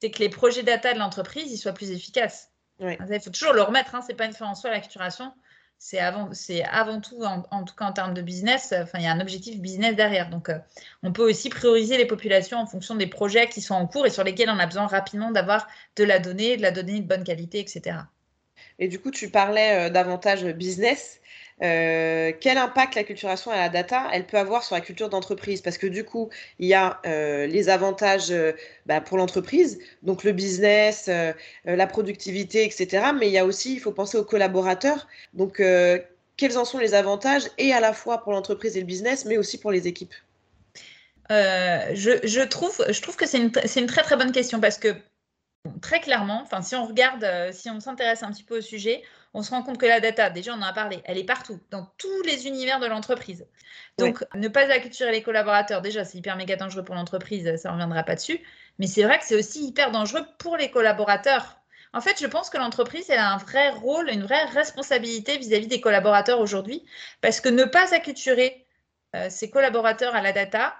Speaker 2: c'est que les projets data de l'entreprise ils soient plus efficaces. Il faut toujours le remettre, hein, ce n'est pas une fin en soi, l'acculturation c'est avant, avant tout, en, tout cas en termes de business, enfin, il y a un objectif business derrière. Donc, euh, on peut aussi prioriser les populations en fonction des projets qui sont en cours et sur lesquels on a besoin rapidement d'avoir de la donnée, de la donnée de bonne qualité, etc.
Speaker 1: Et du coup, tu parlais euh, davantage business. Euh, quel impact la culturation à la data elle peut avoir sur la culture d'entreprise? Parce que du coup, il y a euh, les avantages euh, bah, pour l'entreprise, donc le business, la productivité, etc. Mais il y a aussi, il faut penser aux collaborateurs. Donc, quels en sont les avantages et à la fois pour l'entreprise et le business, mais aussi pour les équipes?
Speaker 2: Je, je, trouve, je trouve que c'est une, une, très très bonne question parce que très clairement, si on regarde, si on s'intéresse un petit peu au sujet, on se rend compte que la data, déjà on en a parlé, elle est partout, dans tous les univers de l'entreprise. Donc, ne pas acculturer les collaborateurs, déjà, c'est hyper méga dangereux pour l'entreprise, ça ne reviendra pas dessus. Mais c'est vrai que c'est aussi hyper dangereux pour les collaborateurs. En fait, je pense que l'entreprise, elle a un vrai rôle, une vraie responsabilité vis-à-vis des collaborateurs aujourd'hui, parce que ne pas acculturer euh, ses collaborateurs à la data,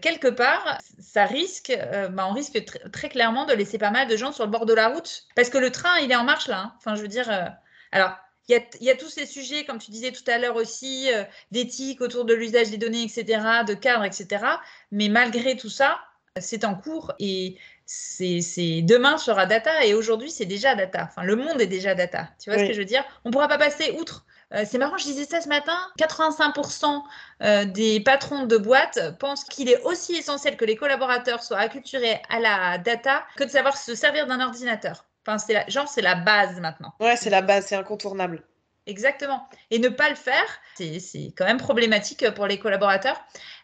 Speaker 2: quelque part, ça risque, euh, bah, on risque très clairement de laisser pas mal de gens sur le bord de la route, parce que le train, il est en marche là. Hein. Enfin, je veux dire, euh, alors, il y, a, tous ces sujets, comme tu disais tout à l'heure aussi, euh, d'éthique autour de l'usage des données, etc., de cadre, etc. Mais malgré tout ça, c'est en cours et c'est demain sera data et aujourd'hui c'est déjà data. Enfin, le monde est déjà data. Tu vois ce que je veux dire? On ne pourra pas passer outre. Euh, c'est marrant, je disais ça ce matin. 85% euh, des patrons de boîtes pensent qu'il est aussi essentiel que les collaborateurs soient acculturés à la data que de savoir se servir d'un ordinateur. Enfin, c'est la, genre, c'est la base maintenant.
Speaker 1: Ouais, c'est la base, c'est incontournable.
Speaker 2: Exactement. Et ne pas le faire, c'est quand même problématique pour les collaborateurs.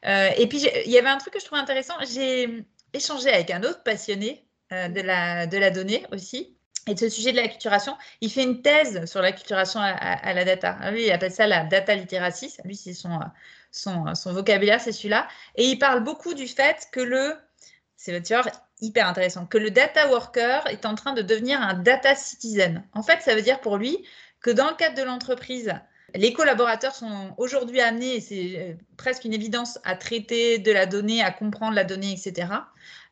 Speaker 2: Euh, et puis, il y avait un truc que je trouvais intéressant. J'ai échangé avec un autre passionné euh, de, la, de la donnée aussi. Et de ce sujet de l'acculturation, il fait une thèse sur l'acculturation à, à, la data. Lui, il appelle ça la data literacy. Lui, c'est son, son, son vocabulaire, c'est celui-là. Et il parle beaucoup du fait que le, c'est vois, hyper intéressant, que le data worker est en train de devenir un data citizen. En fait, ça veut dire pour lui que dans le cadre de l'entreprise, les collaborateurs sont aujourd'hui amenés, c'est euh, presque une évidence, à traiter de la donnée, à comprendre la donnée, etc.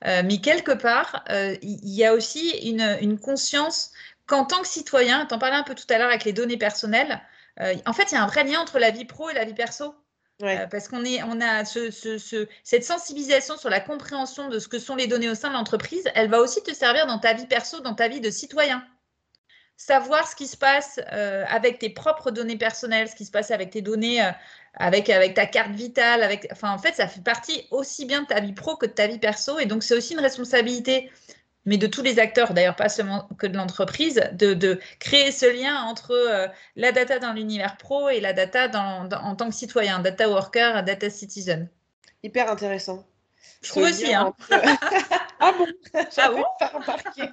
Speaker 2: Euh, mais quelque part, euh, il y a aussi une, conscience qu'en tant que citoyen, tu en parlais un peu tout à l'heure avec les données personnelles, en fait, il y a un vrai lien entre la vie pro et la vie perso. Euh, parce qu'on on a cette sensibilisation sur la compréhension de ce que sont les données au sein de l'entreprise, elle va aussi te servir dans ta vie perso, dans ta vie de citoyen. Savoir ce qui se passe euh, avec tes propres données personnelles, ce qui se passe avec tes données, euh, avec, avec ta carte vitale, avec, enfin, en fait, ça fait partie aussi bien de ta vie pro que de ta vie perso. Et donc, c'est aussi une responsabilité mais de tous les acteurs, d'ailleurs pas seulement que de l'entreprise, de, créer ce lien entre euh, la data dans l'univers pro et la data en tant que citoyen, data worker, data citizen.
Speaker 1: Hyper intéressant.
Speaker 2: Je, trouve aussi. Hein.
Speaker 1: ah bon? Ah bon pas remarqué.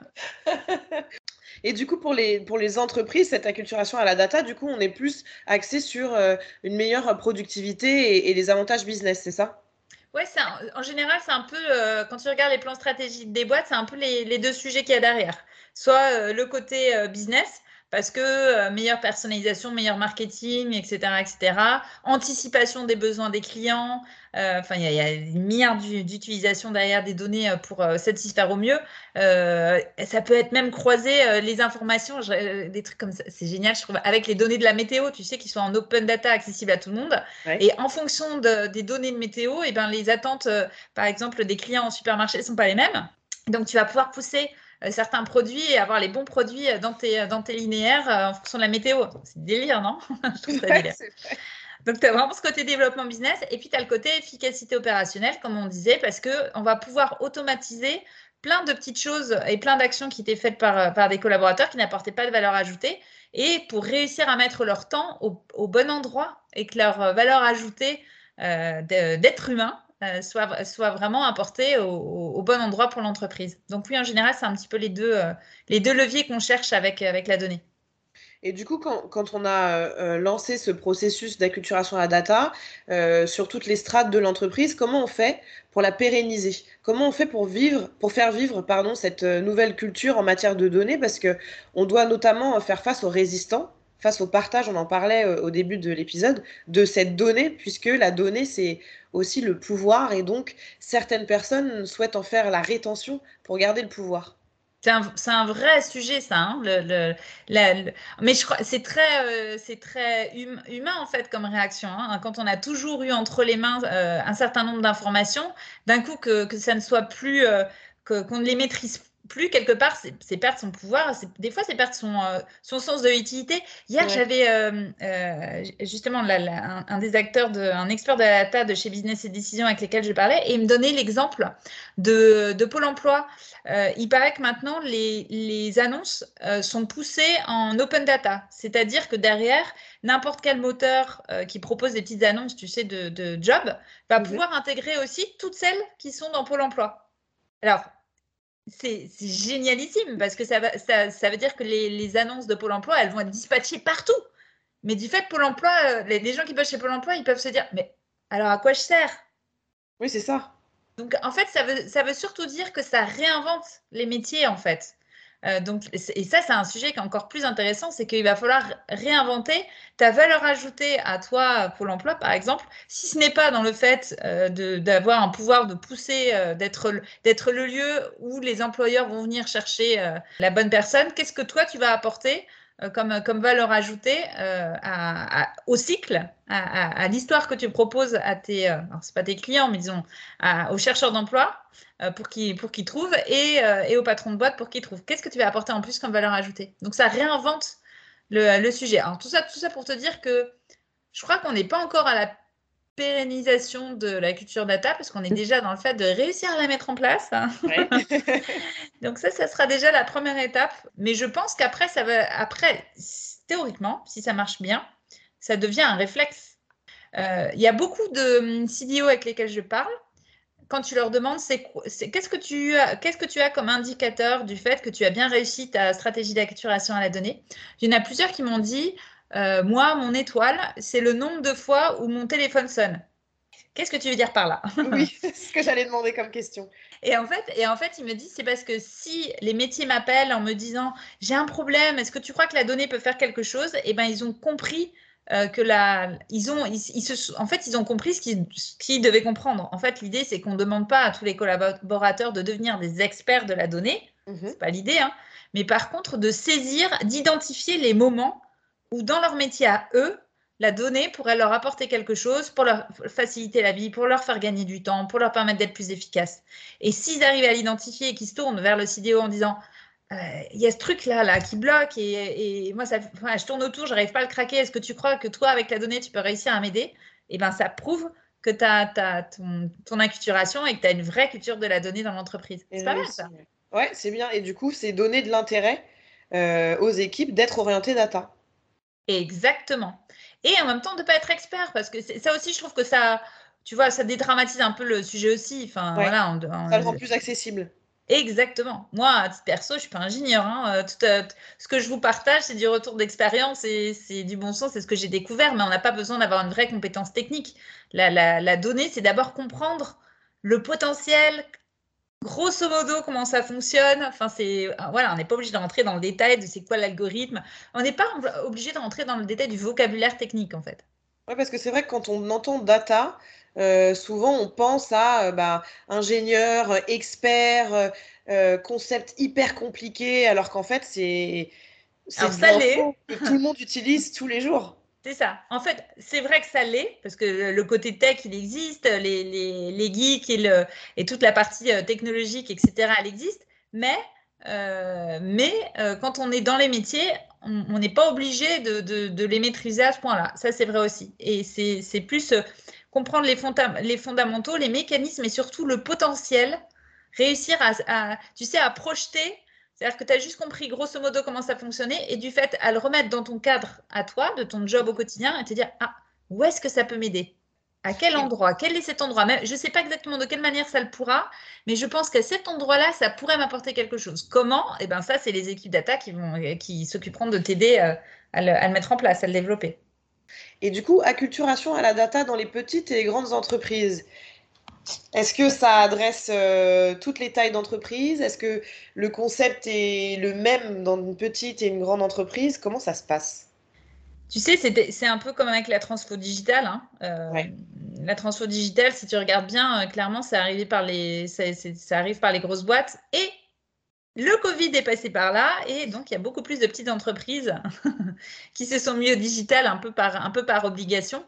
Speaker 1: Et du coup, pour les, pour les entreprises, cette acculturation à la data, du coup, on est plus axé sur euh, une meilleure productivité et les avantages business, c'est ça?
Speaker 2: Oui, en général, c'est un peu, euh, quand tu regardes les plans stratégiques des boîtes, c'est un peu les, deux sujets qu'il y a derrière. Soit euh, le côté euh, business, parce que meilleure personnalisation, meilleur marketing, etc., etc. Anticipation des besoins des clients. Enfin, il y, a une milliard d'utilisations derrière des données pour satisfaire au mieux. ça peut être même croiser les informations, des trucs comme ça. C'est génial, je trouve, avec les données de la météo, tu sais, qui sont en open data, accessibles à tout le monde. Et en fonction des données de météo, et eh ben, les attentes, par exemple, des clients en supermarché ne sont pas les mêmes. Donc, tu vas pouvoir pousser euh, certains produits et avoir les bons produits euh, dans tes, euh, dans tes linéaires en fonction de la météo. C'est délire, non? Je trouve ça délire. Donc, tu as vraiment ce côté développement business et puis tu as le côté efficacité opérationnelle, comme on disait, parce qu'on va pouvoir automatiser plein de petites choses et plein d'actions qui étaient faites par, par des collaborateurs qui n'apportaient pas de valeur ajoutée. Et pour réussir à mettre leur temps au, bon endroit et que leur valeur ajoutée d'être humain soit, soit vraiment apporté au, bon endroit pour l'entreprise. Donc oui, en général, c'est un petit peu les deux, les deux leviers qu'on cherche avec, avec la donnée.
Speaker 1: Et du coup, quand, on a lancé ce processus d'acculturation à la data sur toutes les strates de l'entreprise, comment on fait pour la pérenniser? Comment on fait pour vivre, pour faire vivre, pardon, cette nouvelle culture en matière de données? Parce que on doit notamment faire face aux résistants face au partage, on en parlait euh, au début de l'épisode, de cette donnée, puisque la donnée, c'est aussi le pouvoir, et donc certaines personnes souhaitent en faire la rétention pour garder le pouvoir.
Speaker 2: C'est un, vrai sujet, ça. Hein, le, mais je crois c'est très, euh, c'est très hum, humain en fait comme réaction. Hein. quand on a toujours eu entre les mains euh, un certain nombre d'informations, d'un coup que, que, ça ne soit plus, qu'on ne les maîtrise plus quelque part, c'est perdre son pouvoir. Des fois, c'est perdre son, euh, son sens de utilité. Hier, j'avais euh, euh, justement un, des acteurs, de, un expert de la data de chez Business et Décision avec lesquels je parlais, et il me donnait l'exemple de, de, Pôle emploi. il paraît que maintenant, les, les annonces sont poussées en open data, c'est-à-dire que derrière, n'importe quel moteur qui propose des petites annonces, tu sais, de, de job, va pouvoir intégrer aussi toutes celles qui sont dans Pôle emploi. Alors, c'est génialissime parce que ça, ça, veut dire que les, annonces de Pôle emploi, elles vont être dispatchées partout. Mais du fait, Pôle emploi, euh, les, gens qui bossent chez Pôle emploi, ils peuvent se dire Mais alors à quoi je sers?
Speaker 1: Oui, c'est ça.
Speaker 2: Donc en fait, ça veut, ça veut surtout dire que ça réinvente les métiers en fait. Euh, donc, et ça, c'est un sujet qui est encore plus intéressant, c'est qu'il va falloir réinventer ta valeur ajoutée à toi, pour l'emploi, par exemple, si ce n'est pas dans le fait euh, d'avoir un pouvoir de pousser, euh, d'être le lieu où les employeurs vont venir chercher la bonne personne, qu'est-ce que toi, tu vas apporter comme, valeur ajoutée au cycle, à, l'histoire que tu proposes à tes, c'est pas tes clients, mais disons, aux chercheurs d'emploi, euh, pour qu'ils pour trouvent et, euh, et, au patron de boîte pour qu'ils trouvent. Qu'est-ce que tu vas apporter en plus comme valeur ajoutée? Donc ça réinvente le, le, sujet. Alors tout ça, tout ça pour te dire que je crois qu'on n'est pas encore à la pérennisation de la culture data parce qu'on est déjà dans le fait de réussir à la mettre en place. Hein. Donc ça, ça sera déjà la première étape. Mais je pense qu'après, ça va, après, théoriquement, si ça marche bien, ça devient un réflexe. Euh, il y a beaucoup de hum, CDO avec lesquels je parle quand tu leur demandes c'est qu'est-ce que tu qu'est-ce que tu as comme indicateur du fait que tu as bien réussi ta stratégie d'acculturation à la donnée Il y en a plusieurs qui m'ont dit euh, moi mon étoile c'est le nombre de fois où mon téléphone sonne. Qu'est-ce que tu veux dire par là?
Speaker 1: Oui, c'est ce que j'allais demander comme question.
Speaker 2: Et en fait, et en fait, il me dit c'est parce que si les métiers m'appellent en me disant j'ai un problème, est-ce que tu crois que la donnée peut faire quelque chose Eh ben ils ont compris euh, que la, ils ont, ils, se, en fait, ils ont compris ce qu'ils devaient comprendre. En fait, l'idée, c'est qu'on ne demande pas à tous les collaborateurs de devenir des experts de la donnée. Mhm. C'est pas l'idée, hein. Mais par contre, de saisir, d'identifier les moments où, dans leur métier à eux, la donnée pourrait leur apporter quelque chose pour leur faciliter la vie, pour leur faire gagner du temps, pour leur permettre d'être plus efficaces. Et s'ils arrivent à l'identifier et qu'ils se tournent vers le CDO en disant il y a ce truc là, là qui bloque et, moi ça, je tourne autour, j'arrive pas à le craquer. Est-ce que tu crois que toi avec la donnée tu peux réussir à m'aider? Et eh ben ça prouve que tu as, ton, ton, acculturation et que tu as une vraie culture de la donnée dans l'entreprise. C'est pas mal ça.
Speaker 1: Ouais, c'est bien. Et du coup, c'est donner de l'intérêt euh, aux équipes d'être orientées data.
Speaker 2: Exactement. Et en même temps de pas être expert parce que ça aussi je trouve que ça, tu vois, ça dédramatise un peu le sujet aussi. Enfin, voilà,
Speaker 1: ça le rend plus accessible.
Speaker 2: Exactement. Moi, perso, je suis pas ingénieur. Hein. Tout, euh, ce que je vous partage, c'est du retour d'expérience et c'est du bon sens, c'est ce que j'ai découvert, mais on n'a pas besoin d'avoir une vraie compétence technique. La, donnée, c'est d'abord comprendre le potentiel, grosso modo, comment ça fonctionne. Enfin, c'est euh, voilà, on n'est pas obligé de rentrer dans le détail de c'est quoi l'algorithme. On n'est pas obligé de rentrer dans le détail du vocabulaire technique, en fait.
Speaker 1: Oui, parce que c'est vrai que quand on entend data, souvent on pense à euh, bah, ingénieur, euh, expert, concept hyper compliqué, alors qu'en fait c'est
Speaker 2: c'est
Speaker 1: que tout le monde utilise tous les jours.
Speaker 2: C'est ça. En fait, c'est vrai que ça l'est, parce que le côté tech, il existe, les, les, les geeks et, le, et, toute la partie technologique, etc., elle existe. Mais, mais quand on est dans les métiers, on n'est pas obligé de, de, de, les maîtriser à ce point-là. Ça, c'est vrai aussi. Et c'est plus comprendre les, les, fondamentaux, les mécanismes et surtout le potentiel, réussir à, tu sais, à projeter. C'est-à-dire que tu as juste compris grosso modo comment ça fonctionnait et du fait à le remettre dans ton cadre à toi, de ton job au quotidien et te dire, ah, où est-ce que ça peut m'aider? À quel endroit? Quel est cet endroit? Je ne sais pas exactement de quelle manière ça le pourra, mais je pense qu'à cet endroit-là, ça pourrait m'apporter quelque chose. Comment? Eh bien, ça, c'est les équipes data qui, vont, qui s'occuperont de t'aider euh, à, le, mettre en place, à le développer.
Speaker 1: Et du coup, acculturation à la data dans les petites et les grandes entreprises. Est-ce que ça adresse euh, toutes les tailles d'entreprise? Est-ce que le concept est le même dans une petite et une grande entreprise? Comment ça se passe?
Speaker 2: Tu sais, c'est un peu comme avec la transfo digitale. Hein. Euh, la transfo digitale, si tu regardes bien, euh, clairement, ça, par les, ça, arrive par les grosses boîtes. Et le Covid est passé par là. Et donc, il y a beaucoup plus de petites entreprises qui se sont mis au digital un peu par, obligation.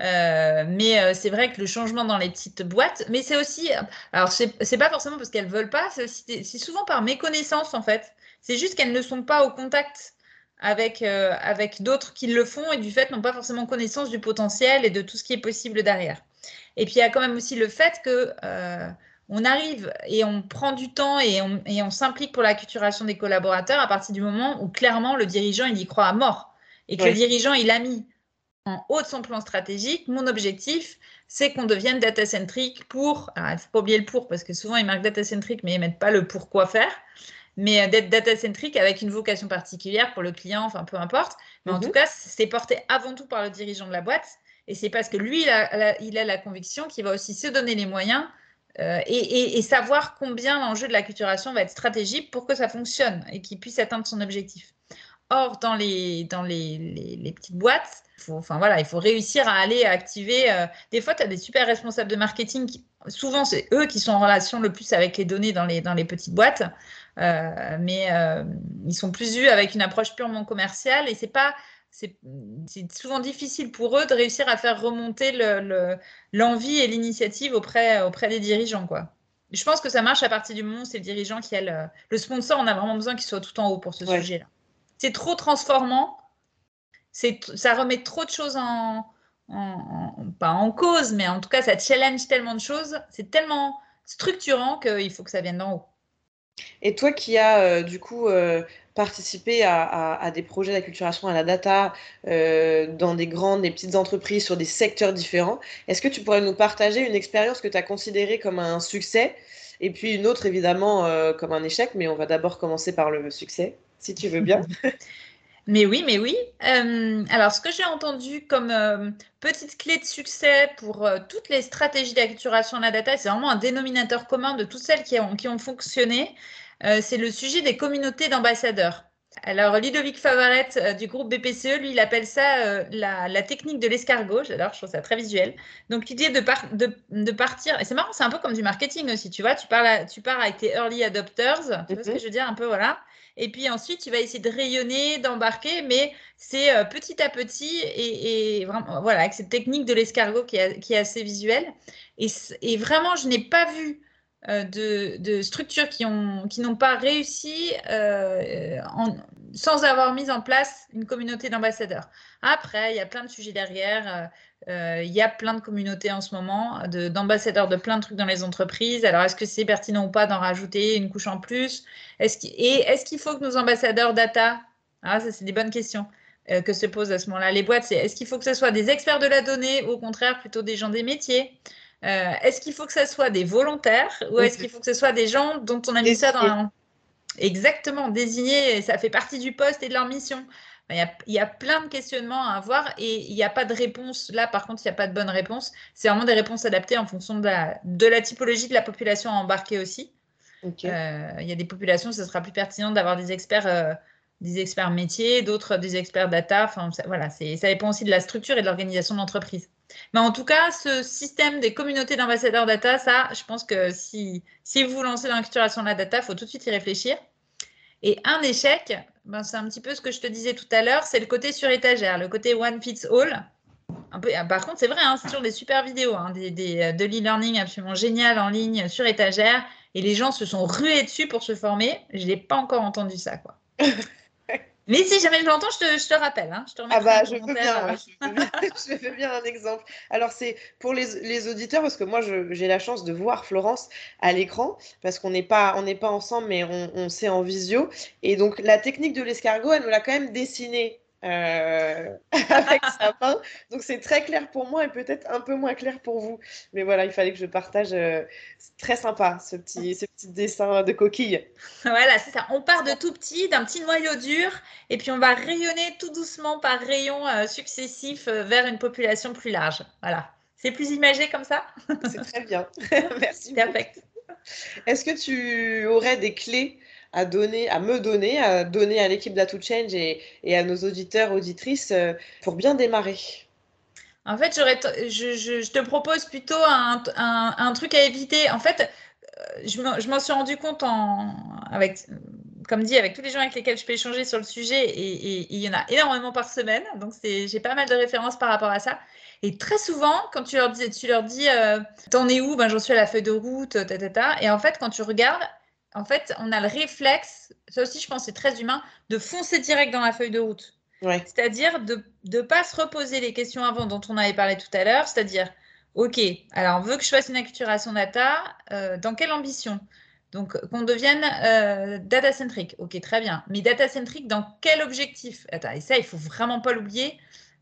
Speaker 2: Euh, mais c'est vrai que le changement dans les petites boîtes, mais c'est aussi, alors c'est pas forcément parce qu'elles veulent pas, c'est souvent par méconnaissance en fait. C'est juste qu'elles ne sont pas au contact avec, euh, avec d'autres qui le font et du fait n'ont pas forcément connaissance du potentiel et de tout ce qui est possible derrière. Et puis il y a quand même aussi le fait que euh, on arrive et on prend du temps et on, et on s'implique pour l'acculturation des collaborateurs à partir du moment où clairement le dirigeant il y croit à mort et que le dirigeant il a mis en haut de son plan stratégique mon objectif c'est qu'on devienne data centric pour, il ne faut pas oublier le pour parce que souvent ils marquent data centric mais ils mettent pas le pourquoi faire mais euh, d'être data-centric avec une vocation particulière pour le client, enfin peu importe. Mais en mhm. tout cas, c'est porté avant tout par le dirigeant de la boîte. Et c'est parce que lui, il a, il a la conviction qu'il va aussi se donner les moyens euh, et, savoir combien l'enjeu de la culturation va être stratégique pour que ça fonctionne et qu'il puisse atteindre son objectif. Or, dans les, dans les, les, petites boîtes, faut, enfin, voilà, il faut réussir à aller activer. Euh, des fois, tu as des super responsables de marketing. Qui, souvent, c'est eux qui sont en relation le plus avec les données dans les, dans les petites boîtes. Euh, mais ils sont plus vus avec une approche purement commerciale et c'est pas c'est souvent difficile pour eux de réussir à faire remonter l'envie le, et l'initiative auprès, auprès des dirigeants. Quoi. Je pense que ça marche à partir du moment où c'est le dirigeant qui a le, le sponsor. On a vraiment besoin qu'il soit tout en haut pour ce sujet-là. C'est trop transformant. Ça remet trop de choses en, en, Pas en cause, mais en tout cas, ça challenge tellement de choses. C'est tellement structurant qu'il faut que ça vienne d'en haut.
Speaker 1: Et toi qui as euh, du coup euh, participé à, des projets d'acculturation à la data euh, dans des grandes et petites entreprises sur des secteurs différents, est-ce que tu pourrais nous partager une expérience que tu as considérée comme un succès? Et puis une autre évidemment comme un échec, mais on va d'abord commencer par le succès, si tu veux bien.
Speaker 2: Mais oui, mais oui. alors, ce que j'ai entendu comme petite clé de succès pour toutes les stratégies d'acculturation à la data, c'est vraiment un dénominateur commun de toutes celles qui ont, qui ont fonctionné, euh, c'est le sujet des communautés d'ambassadeurs. Alors, Ludovic Favaret euh, du groupe BPCE, lui, il appelle ça euh, la, technique de l'escargot. J'adore, je trouve ça très visuel. Donc, l'idée de, de, partir, et c'est marrant, c'est un peu comme du marketing aussi, tu vois. Tu, pars avec tes early adopters, tu vois ce que je veux dire un peu, voilà. Et puis ensuite, tu vas essayer de rayonner, d'embarquer, mais c'est petit à petit et, vraiment, voilà, avec cette technique de l'escargot qui, est assez visuelle. Et, vraiment, je n'ai pas vu euh, de, structures qui n'ont pas réussi euh, sans avoir mis en place une communauté d'ambassadeurs. Après, il y a plein de sujets derrière. Euh, il y a plein de communautés en ce moment, d'ambassadeurs de, plein de trucs dans les entreprises. Alors, est-ce que c'est pertinent ou pas d'en rajouter une couche en plus? Est Et est-ce qu'il faut que nos ambassadeurs data, ah, ça c'est des bonnes questions que se posent à ce moment-là les boîtes, c'est est-ce qu'il faut que ce soit des experts de la donnée ou au contraire plutôt des gens des métiers? Euh, est-ce qu'il faut que ce soit des volontaires ou est-ce qu'il faut que ce soit des gens dont on a mis ça dans Exactement, désigné, ça fait partie du poste et de leur mission. Il y, a, il y, a, plein de questionnements à avoir et il n'y a pas de réponse. Là, par contre, il n'y a pas de bonne réponse. C'est vraiment des réponses adaptées en fonction de la, de la typologie de la population à embarquer aussi. Euh, il y a des populations, ce sera plus pertinent d'avoir des experts, euh, des experts métiers, d'autres des experts data. Enfin, voilà, ça dépend aussi de la structure et de l'organisation de l'entreprise. Mais en tout cas, ce système des communautés d'ambassadeurs data, ça, je pense que si, si vous vous lancez dans de la data, il faut tout de suite y réfléchir. Et un échec, ben, c'est un petit peu ce que je te disais tout à l'heure, c'est le côté sur étagère, le côté one fits all. Peu, par contre, c'est vrai, hein, c'est toujours des super vidéos, hein, des, des, de l'e-learning absolument génial en ligne sur étagère, et les gens se sont rués dessus pour se former. Je n'ai pas encore entendu ça, quoi. Mais si jamais je l'entends, je te, je te rappelle. Hein. Je te
Speaker 1: ah bah, je veux, bien, je, veux bien, un exemple. Alors, c'est pour les, les, auditeurs, parce que moi, j'ai la chance de voir Florence à l'écran, parce qu'on n'est pas, on pas ensemble, mais on, on sait en visio. Et donc, la technique de l'escargot, elle me l'a quand même dessinée euh, avec sapin. Donc c'est très clair pour moi et peut-être un peu moins clair pour vous. Mais voilà, il fallait que je partage. Euh, c'est très sympa ce petit, ce petit dessin de coquille.
Speaker 2: Voilà, c'est ça. On part de tout petit, d'un petit noyau dur, et puis on va rayonner tout doucement par rayons euh, successifs vers une population plus large. Voilà. C'est plus imagé comme ça?
Speaker 1: C'est très bien. Merci.
Speaker 2: Perfect.
Speaker 1: Est-ce que tu aurais des clés à donner, à me donner, à donner à l'équipe d'Atout Change et, à nos auditeurs, auditrices euh, pour bien démarrer
Speaker 2: En fait, je, te propose plutôt un, un, truc à éviter. En fait, euh, je m'en suis rendu compte en, avec, comme dit, avec tous les gens avec lesquels je peux échanger sur le sujet, et, il y en a énormément par semaine, donc j'ai pas mal de références par rapport à ça. Et très souvent, quand tu leur dis, tu leur dis euh, T'en es où? Ben, J'en suis à la feuille de route, ta, ta, ta. Et en fait, quand tu regardes, en fait, on a le réflexe, ça aussi je pense c'est très humain, de foncer direct dans la feuille de route. C'est-à-dire de ne pas se reposer les questions avant dont on avait parlé tout à l'heure, c'est-à-dire, OK, alors on veut que je fasse une acculturation data, euh, dans quelle ambition? Donc qu'on devienne euh, data-centric, OK, très bien. Mais data-centric dans quel objectif? Attends, Et ça, il faut vraiment pas l'oublier.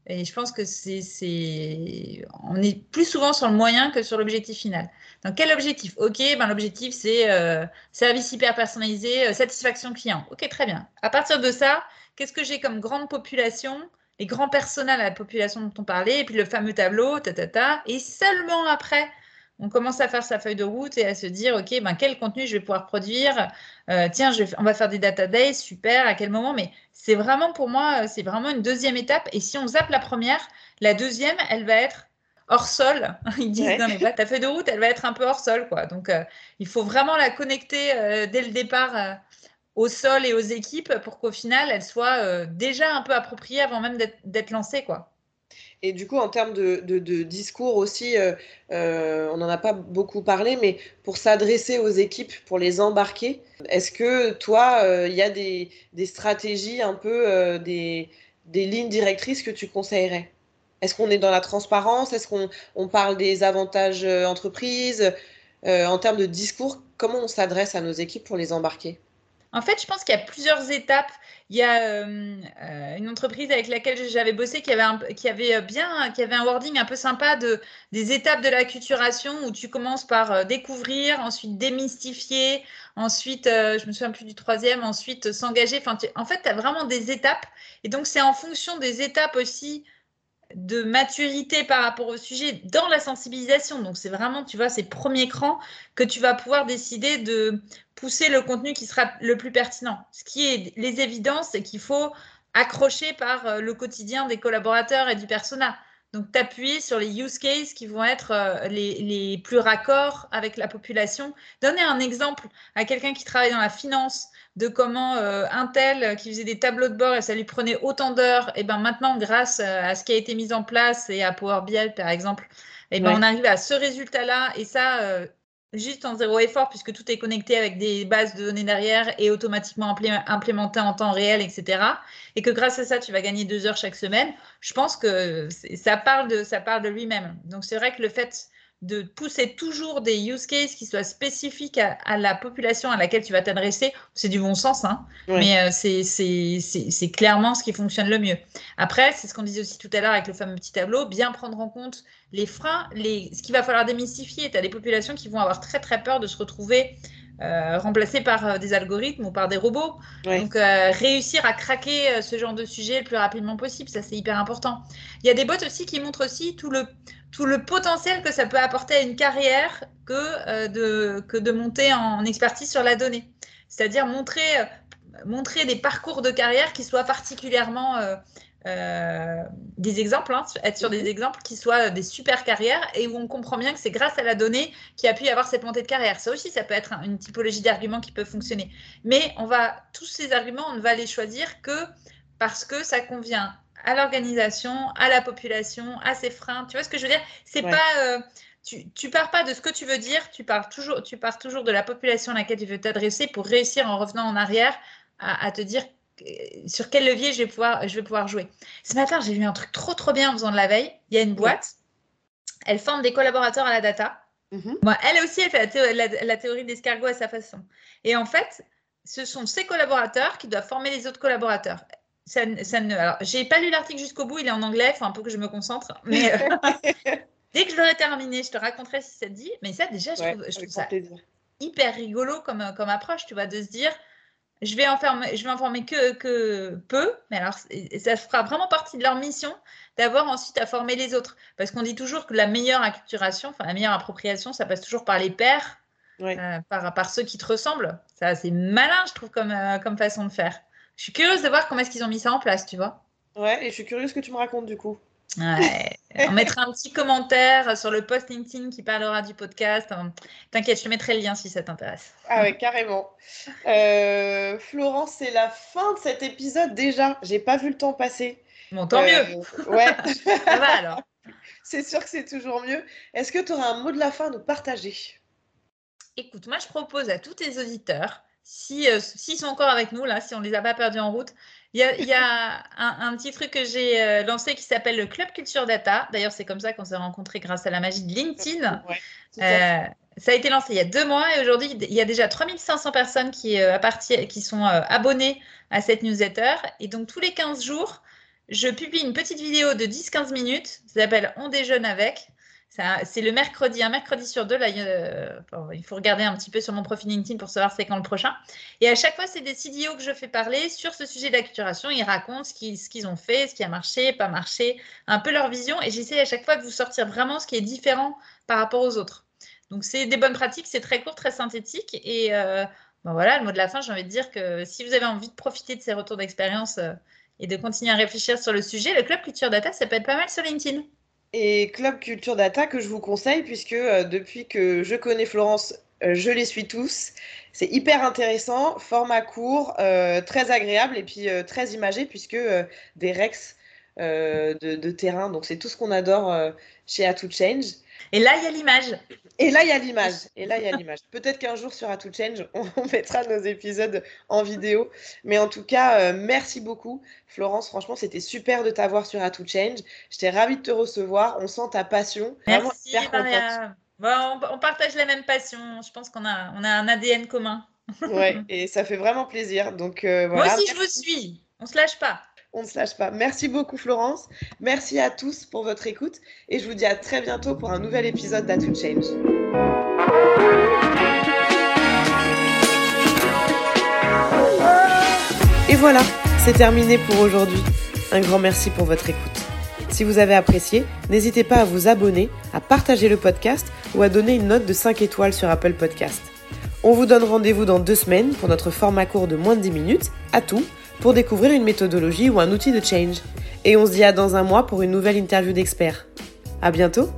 Speaker 2: Et je pense que c'est, on est plus souvent sur le moyen que sur l'objectif final. Donc, quel objectif? Ok, ben, l'objectif, c'est euh, service hyper personnalisé, euh, satisfaction client. Ok, très bien. À partir de ça, qu'est-ce que j'ai comme grande population? Les grands à la population dont on parlait, et puis le fameux tableau, ta, ta, ta. Et seulement après, on commence à faire sa feuille de route et à se dire, OK, ben, quel contenu je vais pouvoir produire? Euh, Tiens, je on va faire des data days, super, à quel moment? Mais c'est vraiment pour moi, c'est vraiment une deuxième étape. Et si on zappe la première, la deuxième, elle va être hors sol. Ils disent dans les ta feuille de route, elle va être un peu hors sol. quoi. Donc, euh, il faut vraiment la connecter euh, dès le départ au sol et aux équipes pour qu'au final, elle soit déjà un peu appropriée avant même d'être lancée. quoi.
Speaker 1: Et du coup, en termes de, discours aussi, euh, euh, on n'en a pas beaucoup parlé, mais pour s'adresser aux équipes, pour les embarquer, est-ce que toi, euh, il y a des, stratégies, un peu des, lignes directrices que tu conseillerais? Est-ce qu'on est dans la transparence? Est-ce qu'on parle des avantages entreprises? En termes de discours, comment on s'adresse à nos équipes pour les embarquer?
Speaker 2: En fait, je pense qu'il y a plusieurs étapes. Il y a euh, euh, une entreprise avec laquelle j'avais bossé qui avait, un, qui avait euh, bien, qui avait un wording un peu sympa de des étapes de l'acculturation où tu commences par découvrir, ensuite démystifier, ensuite, je me souviens plus du troisième, ensuite s'engager. En fait, tu as vraiment des étapes. Et donc, c'est en fonction des étapes aussi de maturité par rapport au sujet dans la sensibilisation. Donc, c'est vraiment, tu vois, ces premiers crans que tu vas pouvoir décider de pousser le contenu qui sera le plus pertinent. Ce qui est les évidences, c'est qu'il faut accrocher par euh, le quotidien des collaborateurs et du persona. Donc, t'appuyer sur les use cases qui vont être euh, les, les, plus raccords avec la population. Donner un exemple à quelqu'un qui travaille dans la finance de comment euh, un tel qui faisait des tableaux de bord et ça lui prenait autant d'heures, et ben maintenant, grâce euh, à ce qui a été mis en place et à Power BI par exemple, et ben on arrive à ce résultat-là et ça euh, juste en zéro effort puisque tout est connecté avec des bases de données derrière et automatiquement implémenté en temps réel, etc. Et que grâce à ça, tu vas gagner deux heures chaque semaine. Je pense que ça parle de ça parle de lui-même. Donc c'est vrai que le fait de pousser toujours des use cases qui soient spécifiques à, la population à laquelle tu vas t'adresser, c'est du bon sens, hein, mais euh, c'est clairement ce qui fonctionne le mieux. Après, c'est ce qu'on disait aussi tout à l'heure avec le fameux petit tableau, bien prendre en compte les freins, les, ce qu'il va falloir démystifier. Tu as des populations qui vont avoir très très peur de se retrouver euh, remplacées par euh, des algorithmes ou par des robots. Donc, réussir à craquer ce genre de sujet le plus rapidement possible, ça c'est hyper important. Il y a des bots aussi qui montrent aussi tout le tout le potentiel que ça peut apporter à une carrière que, euh, de, que de monter en expertise sur la donnée. C'est-à-dire montrer, euh, montrer des parcours de carrière qui soient particulièrement euh, des exemples, hein, être sur des mhm. exemples qui soient des super carrières et où on comprend bien que c'est grâce à la donnée qu'il a pu y avoir cette montée de carrière. Ça aussi, ça peut être une typologie d'arguments qui peut fonctionner. Mais on va, tous ces arguments, on ne va les choisir que parce que ça convient à l'organisation, à la population, à ses freins. Tu vois ce que je veux dire? C'est pas euh, tu, tu pars pas de ce que tu veux dire, tu pars toujours, tu pars toujours de la population à laquelle tu veux t'adresser pour réussir en revenant en arrière à, te dire euh, sur quel levier je vais pouvoir, je vais pouvoir jouer. Ce matin, j'ai vu un truc trop trop bien en faisant de la veille. Il y a une boîte, elle forme des collaborateurs à la data. Mm-hmm. elle aussi, elle fait la, la, la théorie d'escargot à sa façon. Et en fait, ce sont ces collaborateurs qui doivent former les autres collaborateurs ça, ça ne. Alors, j'ai pas lu l'article jusqu'au bout, il est en anglais, il faut un peu que je me concentre. Mais euh, dès que je l'aurai terminé, je te raconterai si ça te dit. Mais ça, déjà, je trouve, je trouve ça hyper rigolo comme, comme approche, tu vois, de se dire je vais en former, je vais que, que peu, mais alors ça fera vraiment partie de leur mission d'avoir ensuite à former les autres. Parce qu'on dit toujours que la meilleure acculturation, enfin la meilleure appropriation, ça passe toujours par les pairs, euh, par, par ceux qui te ressemblent. Ça, c'est malin, je trouve, comme, euh, comme façon de faire. Je suis curieuse de voir comment est-ce qu'ils ont mis ça en place, tu vois.
Speaker 1: Ouais, et je suis curieuse que tu me racontes du coup.
Speaker 2: Ouais. On mettra un petit commentaire sur le post LinkedIn qui parlera du podcast. T'inquiète, je te mettrai le lien si ça t'intéresse.
Speaker 1: Ah ouais, carrément. Euh, Florence, c'est la fin de cet épisode déjà. J'ai pas vu le temps passer.
Speaker 2: Bon, tant mieux.
Speaker 1: Ouais.
Speaker 2: ça va alors.
Speaker 1: C'est sûr que c'est toujours mieux. Est-ce que tu auras un mot de la fin à nous partager?
Speaker 2: Écoute, moi je propose à tous tes auditeurs, s'ils euh, sont encore avec nous, là, si on ne les a pas perdus en route, il y a, un, petit truc que j'ai euh, lancé qui s'appelle le Club Culture Data. D'ailleurs, c'est comme ça qu'on s'est rencontrés grâce à la magie de LinkedIn. Euh, ça a été lancé il y a deux mois et aujourd'hui, il y a déjà 3500 personnes qui, qui sont abonnées à cette newsletter. Et donc, tous les 15 jours, je publie une petite vidéo de 10-15 minutes. Ça s'appelle On déjeune avec. C'est le mercredi, un mercredi sur deux. Là, il faut regarder un petit peu sur mon profil LinkedIn pour savoir c'est quand le prochain. Et à chaque fois, c'est des CDO que je fais parler sur ce sujet d'acculturation. Ils racontent ce qu'ils ont fait, ce qui a marché, pas marché, un peu leur vision. Et j'essaie à chaque fois de vous sortir vraiment ce qui est différent par rapport aux autres. Donc, c'est des bonnes pratiques. C'est très court, très synthétique. Et euh, ben voilà, le mot de la fin, j'ai envie de dire que si vous avez envie de profiter de ces retours d'expérience, euh, et de continuer à réfléchir sur le sujet, le Club Culture Data, ça peut être pas mal sur LinkedIn.
Speaker 1: Et Club Culture Data que je vous conseille, puisque euh, depuis que je connais Florence, euh, je les suis tous. C'est hyper intéressant, format court, euh, très agréable et puis très imagé, puisque des Rex de, de, terrain, donc c'est tout ce qu'on adore chez A Change.
Speaker 2: Et là, il y a l'image.
Speaker 1: Et là, il y a l'image. Et là, il y a l'image. Peut-être qu'un jour sur A Change, on, mettra nos épisodes en vidéo. Mais en tout cas, euh, merci beaucoup, Florence. Franchement, c'était super de t'avoir sur A Change. J'étais ravie de te recevoir. On sent ta passion.
Speaker 2: Merci, Maria. on, partage la même passion. Je pense qu'on a, on a un ADN commun.
Speaker 1: ouais, et ça fait vraiment plaisir. Donc, euh, voilà.
Speaker 2: Moi aussi, je vous suis. On se lâche pas
Speaker 1: on ne se lâche pas. Merci beaucoup Florence, merci à tous pour votre écoute et je vous dis à très bientôt pour un nouvel épisode d'Atout Change. Et voilà, c'est terminé pour aujourd'hui. Un grand merci pour votre écoute. Si vous avez apprécié, n'hésitez pas à vous abonner, à partager le podcast ou à donner une note de 5 étoiles sur Apple Podcast. On vous donne rendez-vous dans deux semaines pour notre format court de moins de 10 minutes, à tout, pour découvrir une méthodologie ou un outil de change. Et on se dit à dans un mois pour une nouvelle interview d'experts. À bientôt!